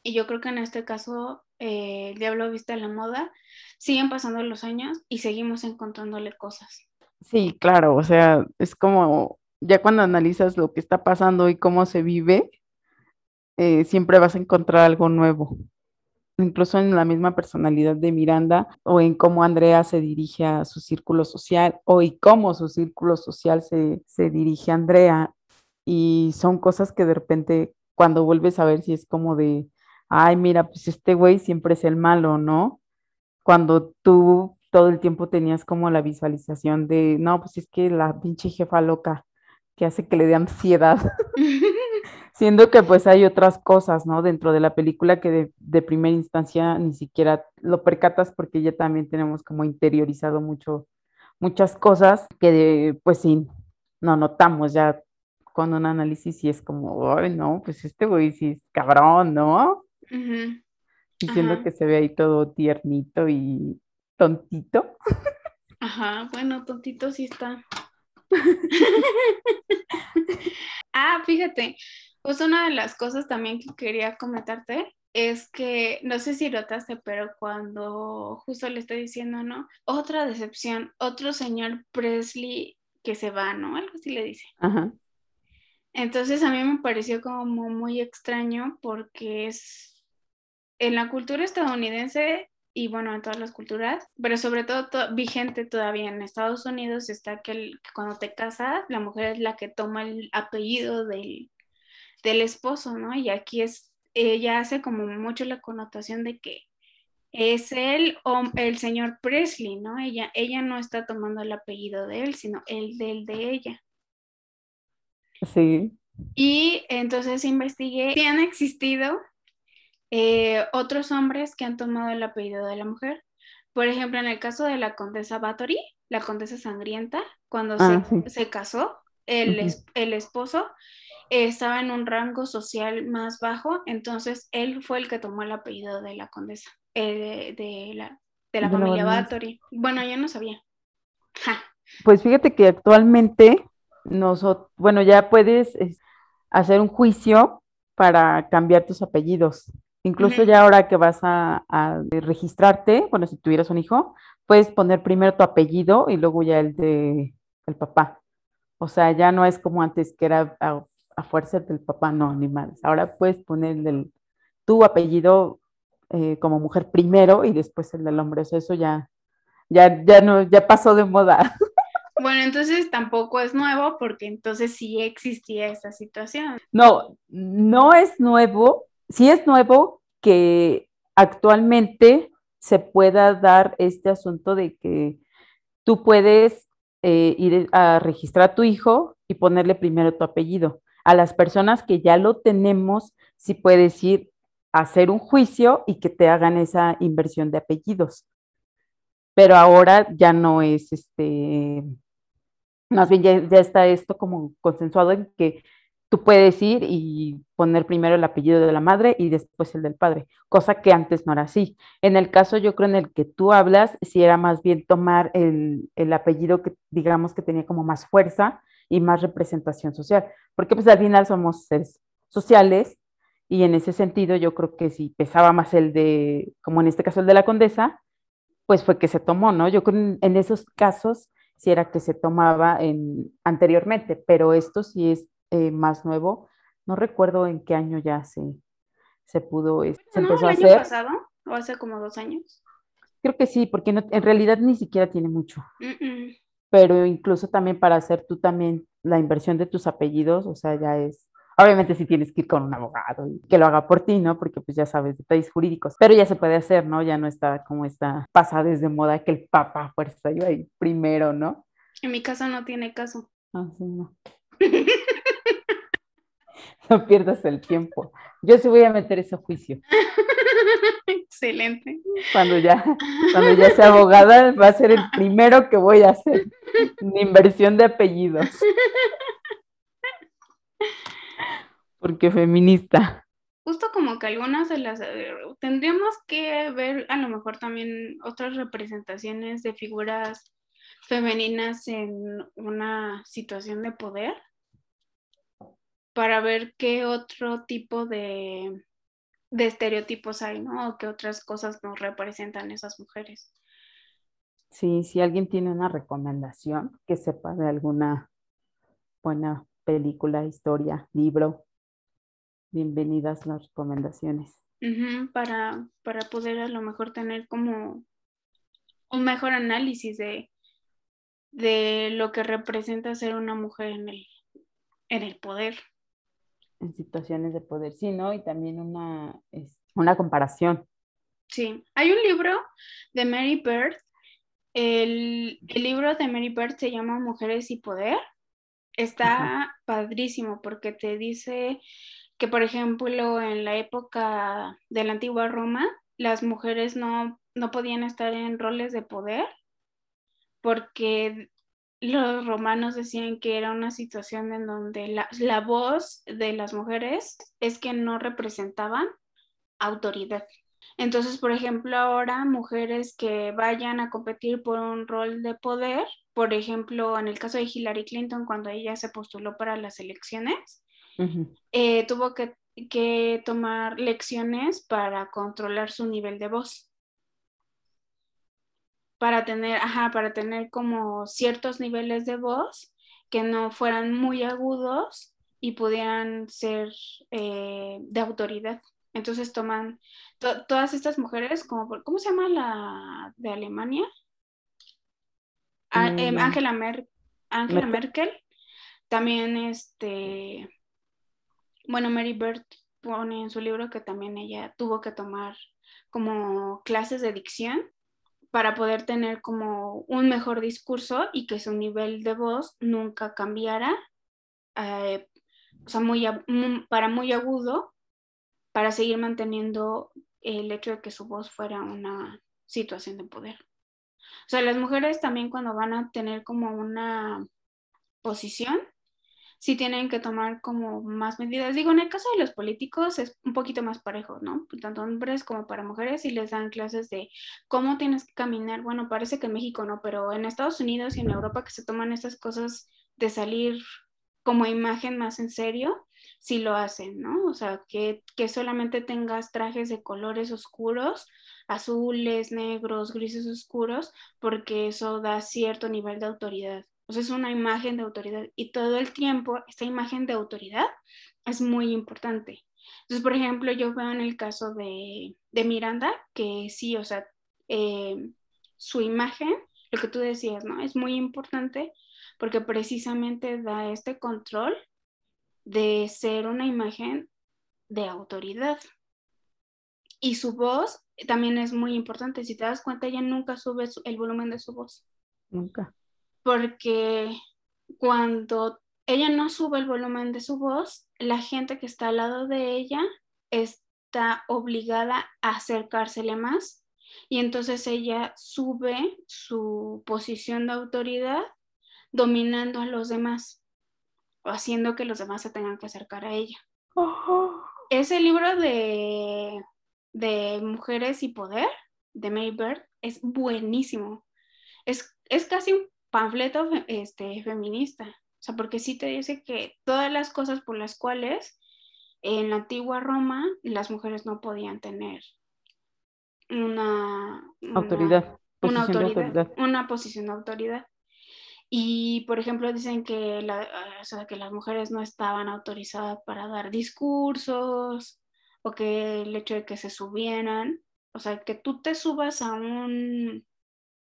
Y yo creo que en este caso, eh, El Diablo Vista en la Moda, siguen pasando los años y seguimos encontrándole cosas. Sí, claro, o sea, es como ya cuando analizas lo que está pasando y cómo se vive, eh, siempre vas a encontrar algo nuevo. Incluso en la misma personalidad de Miranda o en cómo Andrea se dirige a su círculo social o y cómo su círculo social se, se dirige a Andrea. Y son cosas que de repente cuando vuelves a ver si es como de, ay, mira, pues este güey siempre es el malo, ¿no? Cuando tú todo el tiempo tenías como la visualización de, no, pues es que la pinche jefa loca que hace que le dé ansiedad, *laughs* *laughs* siendo que pues hay otras cosas, ¿no? Dentro de la película que de, primera instancia ni siquiera lo percatas porque ya también tenemos como interiorizado mucho, muchas cosas que de, pues sí, no notamos ya con un análisis y es como, ay, no, pues este güey sí es cabrón, ¿no? Diciendo que se ve ahí todo tiernito y tontito. Ajá, bueno, tontito sí está. *laughs* ah, fíjate, pues una de las cosas también que quería comentarte es que, no sé si notaste, pero cuando justo le estoy diciendo, ¿no? Otra decepción, otro señor Presley que se va, ¿no? Algo así le dice. Ajá. Entonces a mí me pareció como muy extraño porque es en la cultura estadounidense y bueno, en todas las culturas, pero sobre todo vigente todavía en Estados Unidos está que, cuando te casas, la mujer es la que toma el apellido del, del esposo, ¿no? Y aquí es, ella hace como mucho la connotación de que es o el señor Presley, ¿no? Ella, ella no está tomando el apellido de él, sino el del de ella. Sí. Y entonces investigué si han existido eh, otros hombres que han tomado el apellido de la mujer. Por ejemplo, en el caso de la condesa Bathory, la condesa sangrienta, cuando ah, se, casó, el, el esposo estaba en un rango social más bajo, entonces él fue el que tomó el apellido de la condesa, eh, de, la, de la familia Bathory. Bueno, yo no sabía. Pues fíjate que actualmente, nosotros, bueno, ya puedes hacer un juicio para cambiar tus apellidos. Incluso ya ahora que vas a, registrarte, bueno, si tuvieras un hijo, puedes poner primero tu apellido y luego ya el de el papá. O sea, ya no es como antes que era a, fuerza del papá, no, ni más. Ahora puedes poner el, tu apellido eh, como mujer primero y después el del hombre. O sea, eso ya, ya, ya no, ya pasó de moda. *laughs* Bueno, entonces tampoco es nuevo porque entonces sí existía esa situación. No, no es nuevo, sí es nuevo que actualmente se pueda dar este asunto de que tú puedes eh, ir a registrar a tu hijo y ponerle primero tu apellido. A las personas que ya lo tenemos, sí puedes ir a hacer un juicio y que te hagan esa inversión de apellidos. Pero ahora ya no es este, más bien ya está esto como consensuado en que tú puedes ir y poner primero el apellido de la madre y después el del padre, cosa que antes no era así. En el caso, yo creo, en el que tú hablas, si era más bien tomar el, el apellido que digamos que tenía como más fuerza y más representación social, porque pues al final somos seres sociales y en ese sentido yo creo que si pesaba más el de, como en este caso el de la condesa, pues fue que se tomó, ¿no? Yo creo en esos casos sí era que se tomaba en, anteriormente, pero esto sí es eh, más nuevo. No recuerdo en qué año ya se, se pudo, se empezó a hacer. pasado o hace como dos años? Creo que sí, porque en realidad ni siquiera tiene mucho. Pero incluso también para hacer tú también la inversión de tus apellidos, o sea, ya es Obviamente si tienes que ir con un abogado y que lo haga por ti, ¿no? Porque pues ya sabes detalles jurídicos, pero ya se puede hacer, ¿no? Ya no está como esta pasada desde moda que el papá fuerza iba ahí primero, ¿no? En mi caso no tiene caso. Ah, sí, no. *laughs* *laughs* no pierdas el tiempo. Yo sí voy a meter ese juicio. *laughs* Excelente. Cuando ya, cuando ya sea *laughs* abogada, va a ser el primero que voy a hacer. Mi inversión de apellidos. Porque feminista. Justo como que algunas de las... Eh, tendríamos que ver a lo mejor también otras representaciones de figuras femeninas en una situación de poder para ver qué otro tipo de, de estereotipos hay, ¿no? O qué otras cosas nos representan esas mujeres. Sí, si alguien tiene una recomendación, que sepa de alguna buena película, historia, libro, bienvenidas las recomendaciones. para, para poder a lo mejor tener como un mejor análisis de, de lo que representa ser una mujer en el, en el poder. En situaciones de poder, sí, ¿no? Y también una, una comparación. Sí, hay un libro de Mary Bird. El, libro de Mary Bird se llama Mujeres y Poder. Está padrísimo porque te dice que, por ejemplo, en la época de la antigua Roma, las mujeres no, no podían estar en roles de poder porque los romanos decían que era una situación en donde la, la, voz de las mujeres es que no representaban autoridad. Entonces, por ejemplo, ahora mujeres que vayan a competir por un rol de poder, por ejemplo, en el caso de Hillary Clinton, cuando ella se postuló para las elecciones, eh, tuvo que, que tomar lecciones para controlar su nivel de voz. Para tener, ajá, para tener como ciertos niveles de voz que no fueran muy agudos y pudieran ser eh, de autoridad. Entonces toman todas estas mujeres, como ¿cómo se llama la de Alemania? Mm, em, Angela, Merkel. También este bueno, Mary Bird pone en su libro que también ella tuvo que tomar como clases de dicción para poder tener como un mejor discurso y que su nivel de voz nunca cambiara, eh, o sea, muy, para muy agudo, para seguir manteniendo el hecho de que su voz fuera una situación de poder. O sea, las mujeres también cuando van a tener como una posición, sí tienen que tomar como más medidas. Digo, en el caso de los políticos es un poquito más parejo, ¿no? Tanto hombres como para mujeres y les dan clases de cómo tienes que caminar. Bueno, parece que en México no, pero en Estados Unidos y en Europa que se toman estas cosas de salir como imagen más en serio, sí lo hacen, ¿no? O sea, que, que solamente tengas trajes de colores oscuros, azules, negros, grises oscuros, porque eso da cierto nivel de autoridad es una imagen de autoridad y todo el tiempo esta imagen de autoridad es muy importante. Entonces, por ejemplo, yo veo en el caso de, Miranda que sí, o sea, eh, su imagen, lo que tú decías, ¿no? Es muy importante porque precisamente da este control de ser una imagen de autoridad. Y su voz también es muy importante. Si te das cuenta, ella nunca sube el volumen de su voz. Nunca porque cuando ella no sube el volumen de su voz, la gente que está al lado de ella está obligada a acercársele más y entonces ella sube su posición de autoridad dominando a los demás. haciendo que los demás se tengan que acercar a ella. Oh. Ese libro de, de Mujeres y Poder, de May Bird, es buenísimo. Es, es casi un panfleto este, feminista. O sea, porque sí te dice que todas las cosas por las cuales en la antigua Roma las mujeres no podían tener una, autoridad, una autoridad, una posición de autoridad. Y, por ejemplo, dicen que, la, o sea, que las mujeres no estaban autorizadas para dar discursos o que el hecho de que se subieran, o sea, que tú te subas a un,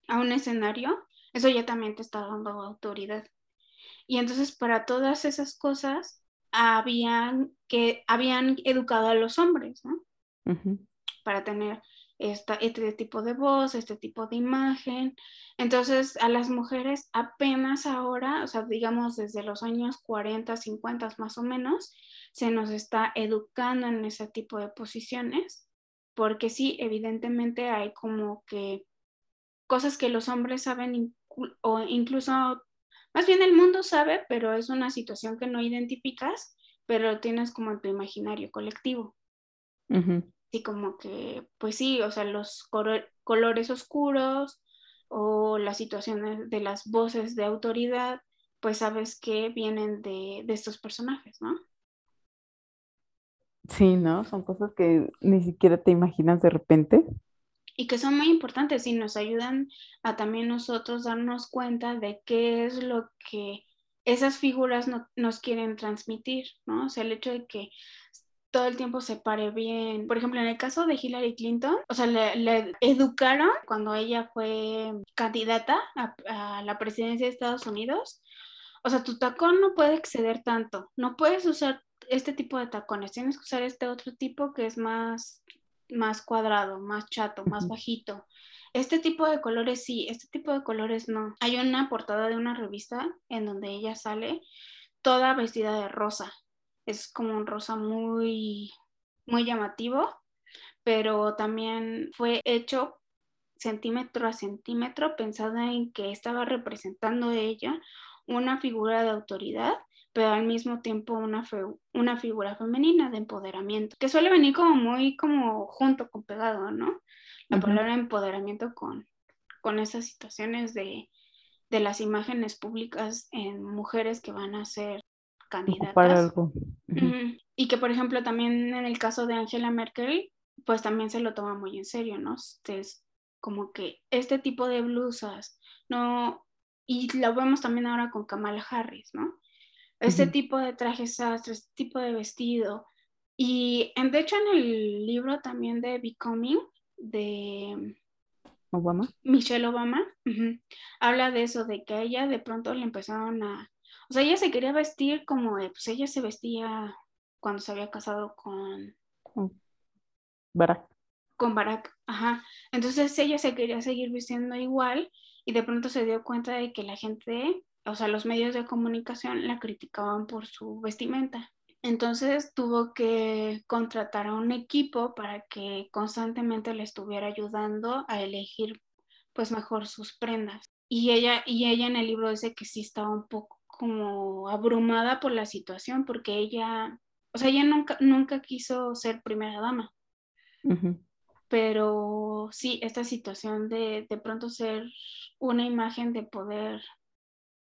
a un escenario, eso ya también te está dando autoridad. Y entonces para todas esas cosas habían, que, habían educado a los hombres, ¿no? Para tener este tipo de voz, este tipo de imagen. Entonces, a las mujeres apenas ahora, o sea, digamos desde los años 40, 50 más o menos, se nos está educando en ese tipo de posiciones, porque sí, evidentemente hay como que cosas que los hombres saben o incluso, más bien el mundo sabe, pero es una situación que no identificas, pero tienes como en tu imaginario colectivo. Sí, como que, pues sí, o sea, los colores oscuros o las situaciones de las voces de autoridad, pues sabes que vienen de, de estos personajes, ¿no? Sí, ¿no? Son cosas que ni siquiera te imaginas de repente. Y que son muy importantes y nos ayudan a también nosotros darnos cuenta de qué es lo que esas figuras no, nos quieren transmitir, ¿no? O sea, el hecho de que todo el tiempo se pare bien. Por ejemplo, en el caso de Hillary Clinton, o sea, le, educaron cuando ella fue candidata a, la presidencia de Estados Unidos. O sea, tu tacón no puede exceder tanto. No puedes usar este tipo de tacones. Tienes que usar este otro tipo que es más, más cuadrado, más chato, más bajito. Este tipo de colores sí, este tipo de colores no. Hay una portada de una revista en donde ella sale toda vestida de rosa es como un rosa muy, muy llamativo, pero también fue hecho centímetro a centímetro, pensada en que estaba representando ella una figura de autoridad, pero al mismo tiempo una, una figura femenina de empoderamiento, que suele venir como muy como junto con pegado, ¿no? La palabra empoderamiento con, con esas situaciones de, de las imágenes públicas en mujeres que van a ser candidatas. Y que, por ejemplo, también en el caso de Angela Merkel, pues también se lo toma muy en serio, ¿no? Es como que este tipo de blusas, ¿no? Y lo vemos también ahora con Kamala Harris, ¿no? Este tipo de trajes sastres, este tipo de vestido. Y de hecho en el libro también de Becoming, de Obama. Michelle Obama, habla de eso, de que a ella de pronto le empezaron a, o sea, ella se quería vestir como, pues ella se vestía cuando se había casado con... Barack. Con Barack, ajá. Entonces ella se quería seguir vistiendo igual y de pronto se dio cuenta de que la gente, o sea, los medios de comunicación la criticaban por su vestimenta. Entonces tuvo que contratar a un equipo para que constantemente le estuviera ayudando a elegir pues mejor sus prendas. Y ella, y ella en el libro dice que sí estaba un poco como abrumada por la situación porque ella, o sea, ella nunca, nunca quiso ser primera dama. Pero sí, esta situación de de pronto ser una imagen de poder,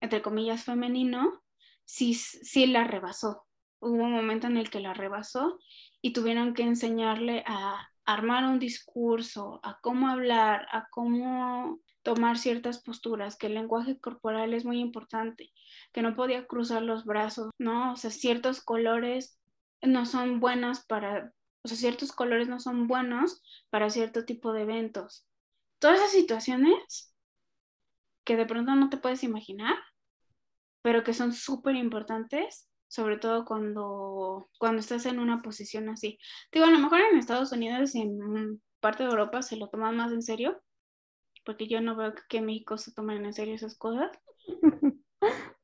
entre comillas, femenino, sí, sí la rebasó. Hubo un momento en el que la rebasó y tuvieron que enseñarle a armar un discurso, a cómo hablar, a cómo tomar ciertas posturas, que el lenguaje corporal es muy importante, que no podía cruzar los brazos, ¿no? O sea, ciertos colores no son buenos para, o sea, ciertos colores no son buenos para cierto tipo de eventos. Todas esas situaciones que de pronto no te puedes imaginar, pero que son súper importantes, sobre todo cuando, cuando estás en una posición así. Digo, a lo mejor en Estados Unidos y en parte de Europa se lo toman más en serio, porque yo no veo que México se tomen en serio esas cosas. *laughs*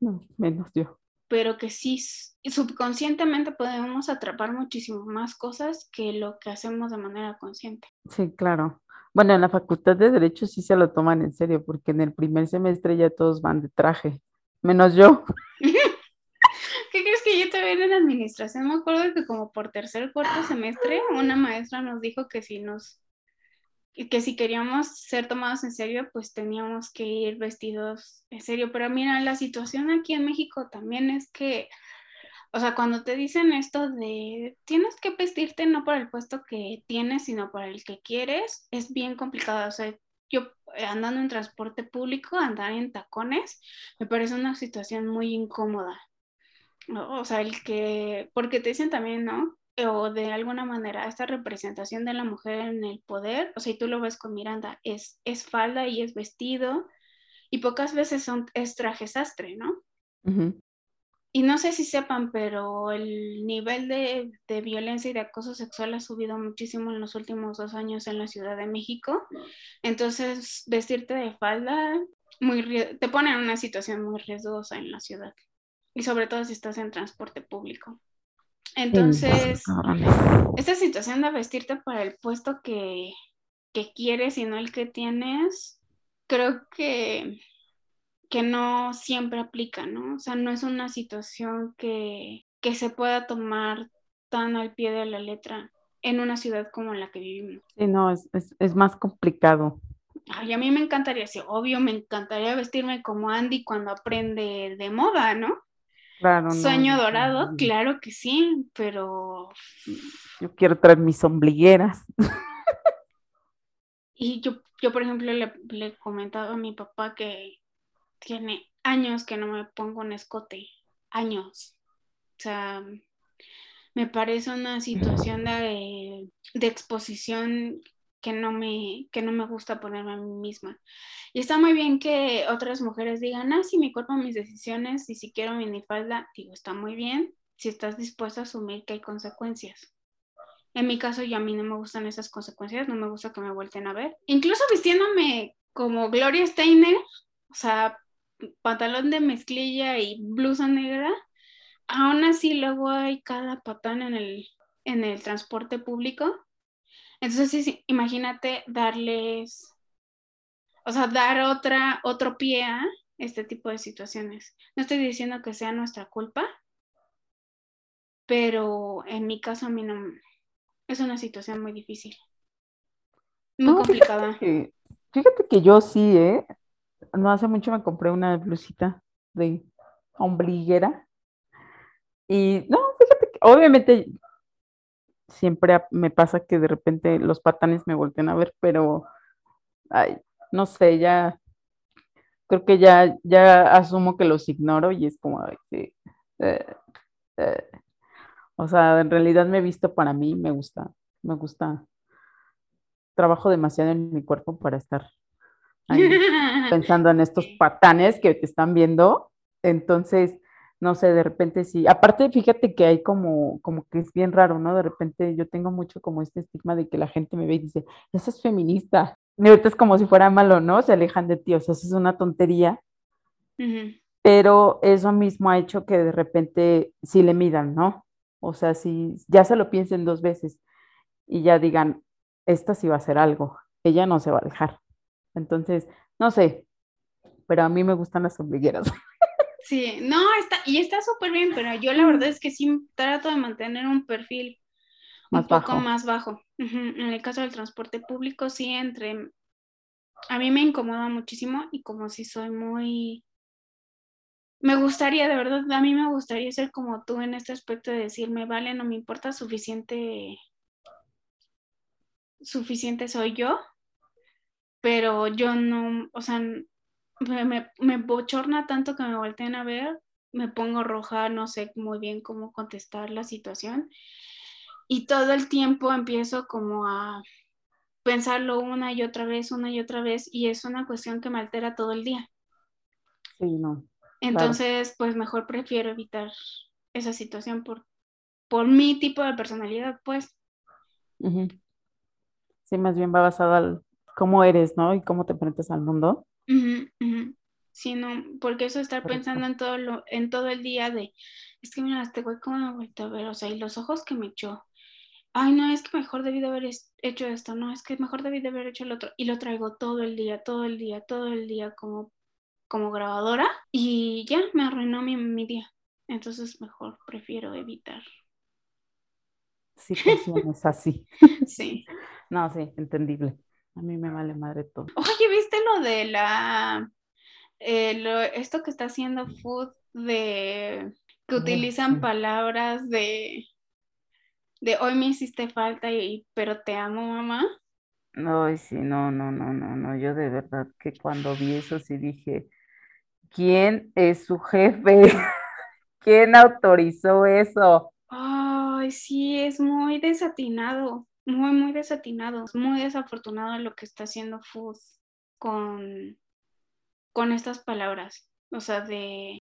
no, menos yo. Pero que sí, subconscientemente podemos atrapar muchísimo más cosas que lo que hacemos de manera consciente. Sí, claro. Bueno, en la Facultad de Derecho sí se lo toman en serio, porque en el primer semestre ya todos van de traje, menos yo. *laughs* que que yo también en administración me acuerdo que como por tercer cuarto semestre una maestra nos dijo que si nos que si queríamos ser tomados en serio, pues teníamos que ir vestidos en serio. Pero mira, la situación aquí en México también es que, o sea, cuando te dicen esto de tienes que vestirte no para el puesto que tienes, sino para el que quieres, es bien complicado. O sea, yo eh, andando en transporte público, andar en tacones, me parece una situación muy incómoda. O sea, el que, porque te dicen también, ¿no? O de alguna manera, esta representación de la mujer en el poder, o sea, y tú lo ves con Miranda, es, es falda y es vestido, y pocas veces son, es traje sastre, ¿no? Y no sé si sepan, pero el nivel de, de, violencia y de acoso sexual ha subido muchísimo en los últimos dos años en la Ciudad de México. Entonces, vestirte de falda muy, te pone en una situación muy riesgosa en la ciudad. Y sobre todo si estás en transporte público. Entonces, esta situación de vestirte para el puesto que, que quieres y no el que tienes, creo que que no siempre aplica, ¿no? O sea, no es una situación que, se pueda tomar tan al pie de la letra en una ciudad como la que vivimos. Sí, no, es, más complicado. Ay, a mí me encantaría, sí, obvio, me encantaría vestirme como Andy cuando aprende de moda, ¿no? Claro. Sueño dorado, claro que sí, pero... Yo quiero traer mis ombligueras. *laughs* Y yo, yo por ejemplo, le, le he comentado a mi papá que tiene años que no me pongo un escote, años. O sea, me parece una situación de, exposición que no, me, que no me gusta ponerme a mí misma. Y está muy bien que otras mujeres digan, ah, sí, mi cuerpo, mis decisiones, y si quiero minifalda, digo, está muy bien si estás dispuesta a asumir que hay consecuencias. En mi caso, ya a mí no me gustan esas consecuencias, no me gusta que me vuelten a ver. Incluso vistiéndome como Gloria Steiner, o sea, pantalón de mezclilla y blusa negra, aún así luego hay cada patán en el, en el transporte público. Entonces, imagínate darles, o sea, dar otra, otro pie a este tipo de situaciones. No estoy diciendo que sea nuestra culpa, pero en mi caso a mí no, es una situación muy difícil, muy complicada. Fíjate fíjate que yo sí, ¿eh? No hace mucho me compré una blusita de ombliguera. Y no, fíjate que obviamente siempre me pasa que de repente los patanes me voltean a ver, pero ay, no sé, ya creo que ya, ya asumo que los ignoro y es como eh, eh, o sea, en realidad me he visto para mí, me gusta, me gusta. Trabajo demasiado en mi cuerpo para estar *laughs* pensando en estos patanes que te están viendo. Entonces, no sé, de repente sí. Aparte, fíjate que hay como, como que es bien raro, ¿no? De repente yo tengo mucho como este estigma de que la gente me ve y dice, esa es feminista. Y ahorita es como si fuera malo, ¿no? Se alejan de ti, o sea, eso es una tontería. Pero eso mismo ha hecho que de repente sí le midan, ¿no? O sea, si ya se lo piensen dos veces y ya digan, esta sí va a hacer algo, ella no se va a dejar. Entonces, no sé, pero a mí me gustan las ombligueras. *laughs* Sí, no, está, y está súper bien, pero yo la verdad es que sí trato de mantener un perfil un poco más bajo. En el caso del transporte público, sí, entre... A mí me incomoda muchísimo y como si soy muy... Me gustaría, de verdad, a mí me gustaría ser como tú en este aspecto de decirme, vale, no me importa, suficiente, suficiente soy yo pero yo no, o sea, me, me, bochorna tanto que me volteen a ver, me pongo roja, no sé muy bien cómo contestar la situación y todo el tiempo empiezo como a pensarlo una y otra vez, una y otra vez y es una cuestión que me altera todo el día. Sí, no. Entonces, pues mejor prefiero evitar esa situación por, por mi tipo de personalidad, pues. Sí, más bien va basada al, cómo eres, ¿no? Y cómo te enfrentas al mundo. Sí, no, porque eso estar pensando en todo lo, en todo el día de, es que mira, este güey cómo me vuelto a ver, o sea, y los ojos que me echó. Ay, no, es que mejor debí de haber hecho esto, no, es que mejor debí de haber hecho el otro. Y lo traigo todo el día, todo el día, todo el día como, como grabadora y ya me arruinó mi, mi día. entonces mejor prefiero evitar. Situaciones así. *laughs* Sí. No, sí, entendible. A mí me vale madre todo. Oye, ¿viste lo de la, eh, lo- esto que está haciendo Food de que utilizan palabras de, de hoy me hiciste falta y pero te amo, mamá? Ay, sí, no, no, no, no, no. Yo de verdad que cuando vi eso sí dije, ¿quién es su jefe? *laughs* ¿Quién autorizó eso? Ay, sí, es muy desatinado, muy, muy desatinado, es muy desafortunado lo que está haciendo Food con, con estas palabras, o sea, de,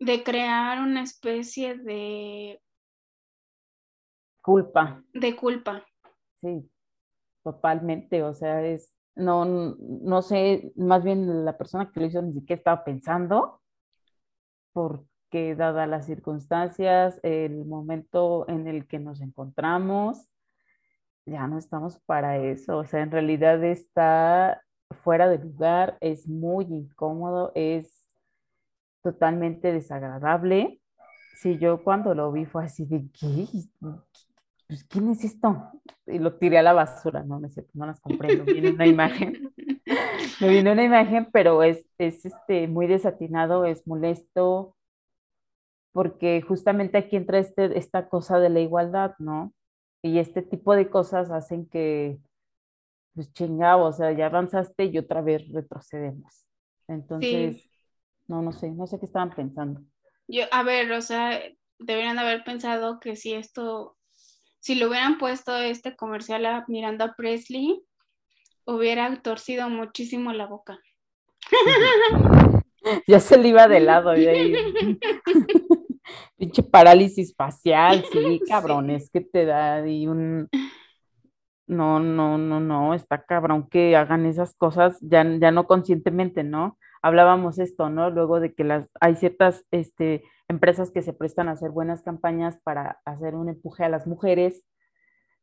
de crear una especie de, Culpa. de culpa. Sí, totalmente. O sea, es, no, no sé, más bien la persona que lo hizo ni siquiera estaba pensando, porque dadas las circunstancias, el momento en el que nos encontramos, ya no estamos para eso. O sea, en realidad está fuera de lugar, es muy incómodo, es totalmente desagradable. Sí, yo cuando lo vi fue así de, ¿qué? Pues, ¿quién es esto? Y lo tiré a la basura, no, no, es cierto, no las compré, me viene una imagen, *laughs* me viene una imagen, pero es, es este, muy desatinado, es molesto, porque justamente aquí entra este, esta cosa de la igualdad, ¿no? Y este tipo de cosas hacen que, pues chingado, o sea, ya avanzaste y otra vez retrocedemos. Entonces, no, no sé, no sé qué estaban pensando. Yo, a ver, o sea, deberían haber pensado que si esto, si le hubieran puesto este comercial a Miranda Presley, hubiera torcido muchísimo la boca. *laughs* Ya se le iba de *laughs* lado, y ahí, *laughs* pinche parálisis facial, *laughs* sí, cabrón, es que te da ahí un, no, no, no, no, está cabrón que hagan esas cosas ya, ya no conscientemente, ¿no? Hablábamos esto, ¿no? Luego de que las, hay ciertas este, empresas que se prestan a hacer buenas campañas para hacer un empuje a las mujeres,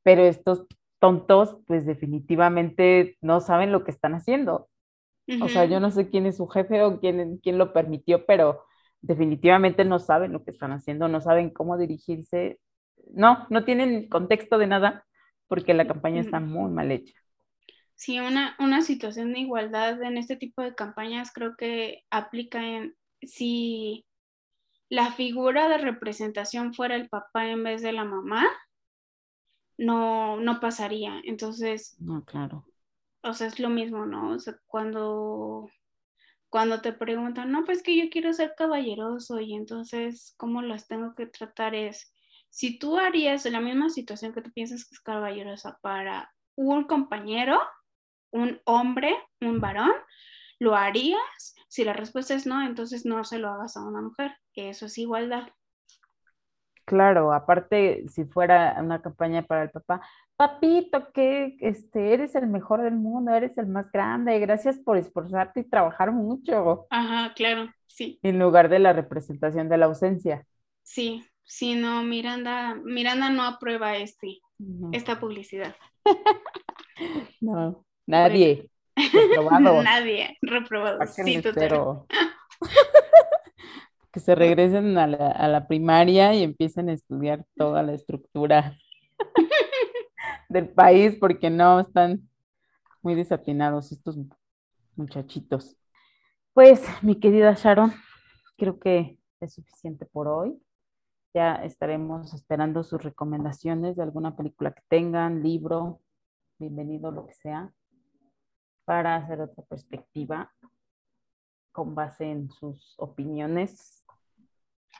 pero estos tontos, pues definitivamente no saben lo que están haciendo. O sea, yo no sé quién es su jefe o quién, quién lo permitió, pero definitivamente no saben lo que están haciendo, no saben cómo dirigirse. No, no tienen contexto de nada porque la campaña está muy mal hecha. Sí, una, una situación de igualdad en este tipo de campañas creo que aplica en si la figura de representación fuera el papá en vez de la mamá, no, no pasaría. Entonces, No, claro. o sea, es lo mismo, ¿no? O sea, cuando, cuando te preguntan, no, pues que yo quiero ser caballeroso y entonces, ¿cómo las tengo que tratar? Es, si tú harías la misma situación que tú piensas que es caballerosa para un compañero, un hombre, un varón, ¿lo harías? Si la respuesta es no, entonces no se lo hagas a una mujer. Eso es igualdad. Claro, aparte, si fuera una campaña para el papá, papito, que este, eres el mejor del mundo, eres el más grande, gracias por esforzarte y trabajar mucho, Ajá, claro, sí, en lugar de la representación de la ausencia. sí, sí, no, Miranda, Miranda no aprueba este, No, esta publicidad. *laughs* no, nadie. Reprobados. Nadie, reprobado. *laughs* Sí. *laughs* Que se regresen a la, a la primaria y empiecen a estudiar toda la estructura *laughs* del país porque no están muy desatinados estos muchachitos. Pues, mi querida Sharon, creo que es suficiente por hoy. Ya estaremos esperando sus recomendaciones de alguna película que tengan, libro, bienvenido, lo que sea, para hacer otra perspectiva con base en sus opiniones.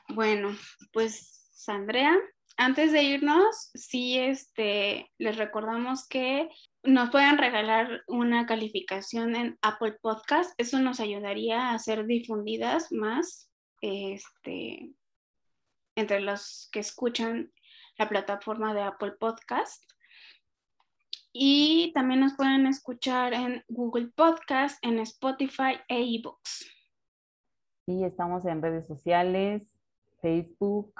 Bueno, pues Andrea, antes de irnos, sí, este, les recordamos que nos pueden regalar una calificación en Apple Podcast. Eso nos ayudaría a ser difundidas más este, entre los que escuchan la plataforma de Apple Podcast. Y también nos pueden escuchar en Google Podcast, en Spotify e iBooks. Y estamos en redes sociales, Facebook,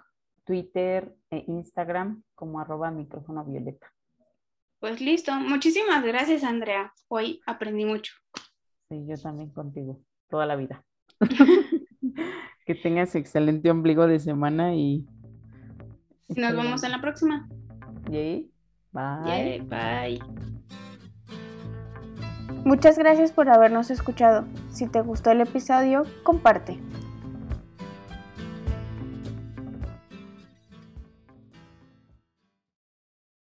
Twitter e Instagram como arroba micrófono violeta. Pues listo. Muchísimas gracias, Andrea. Hoy aprendí mucho. Sí, yo también contigo, toda la vida. *laughs* que tengas excelente ombligo de semana y... Nos vemos en la próxima. Yay. Bye. bye. Muchas gracias por habernos escuchado. Si te gustó el episodio, comparte.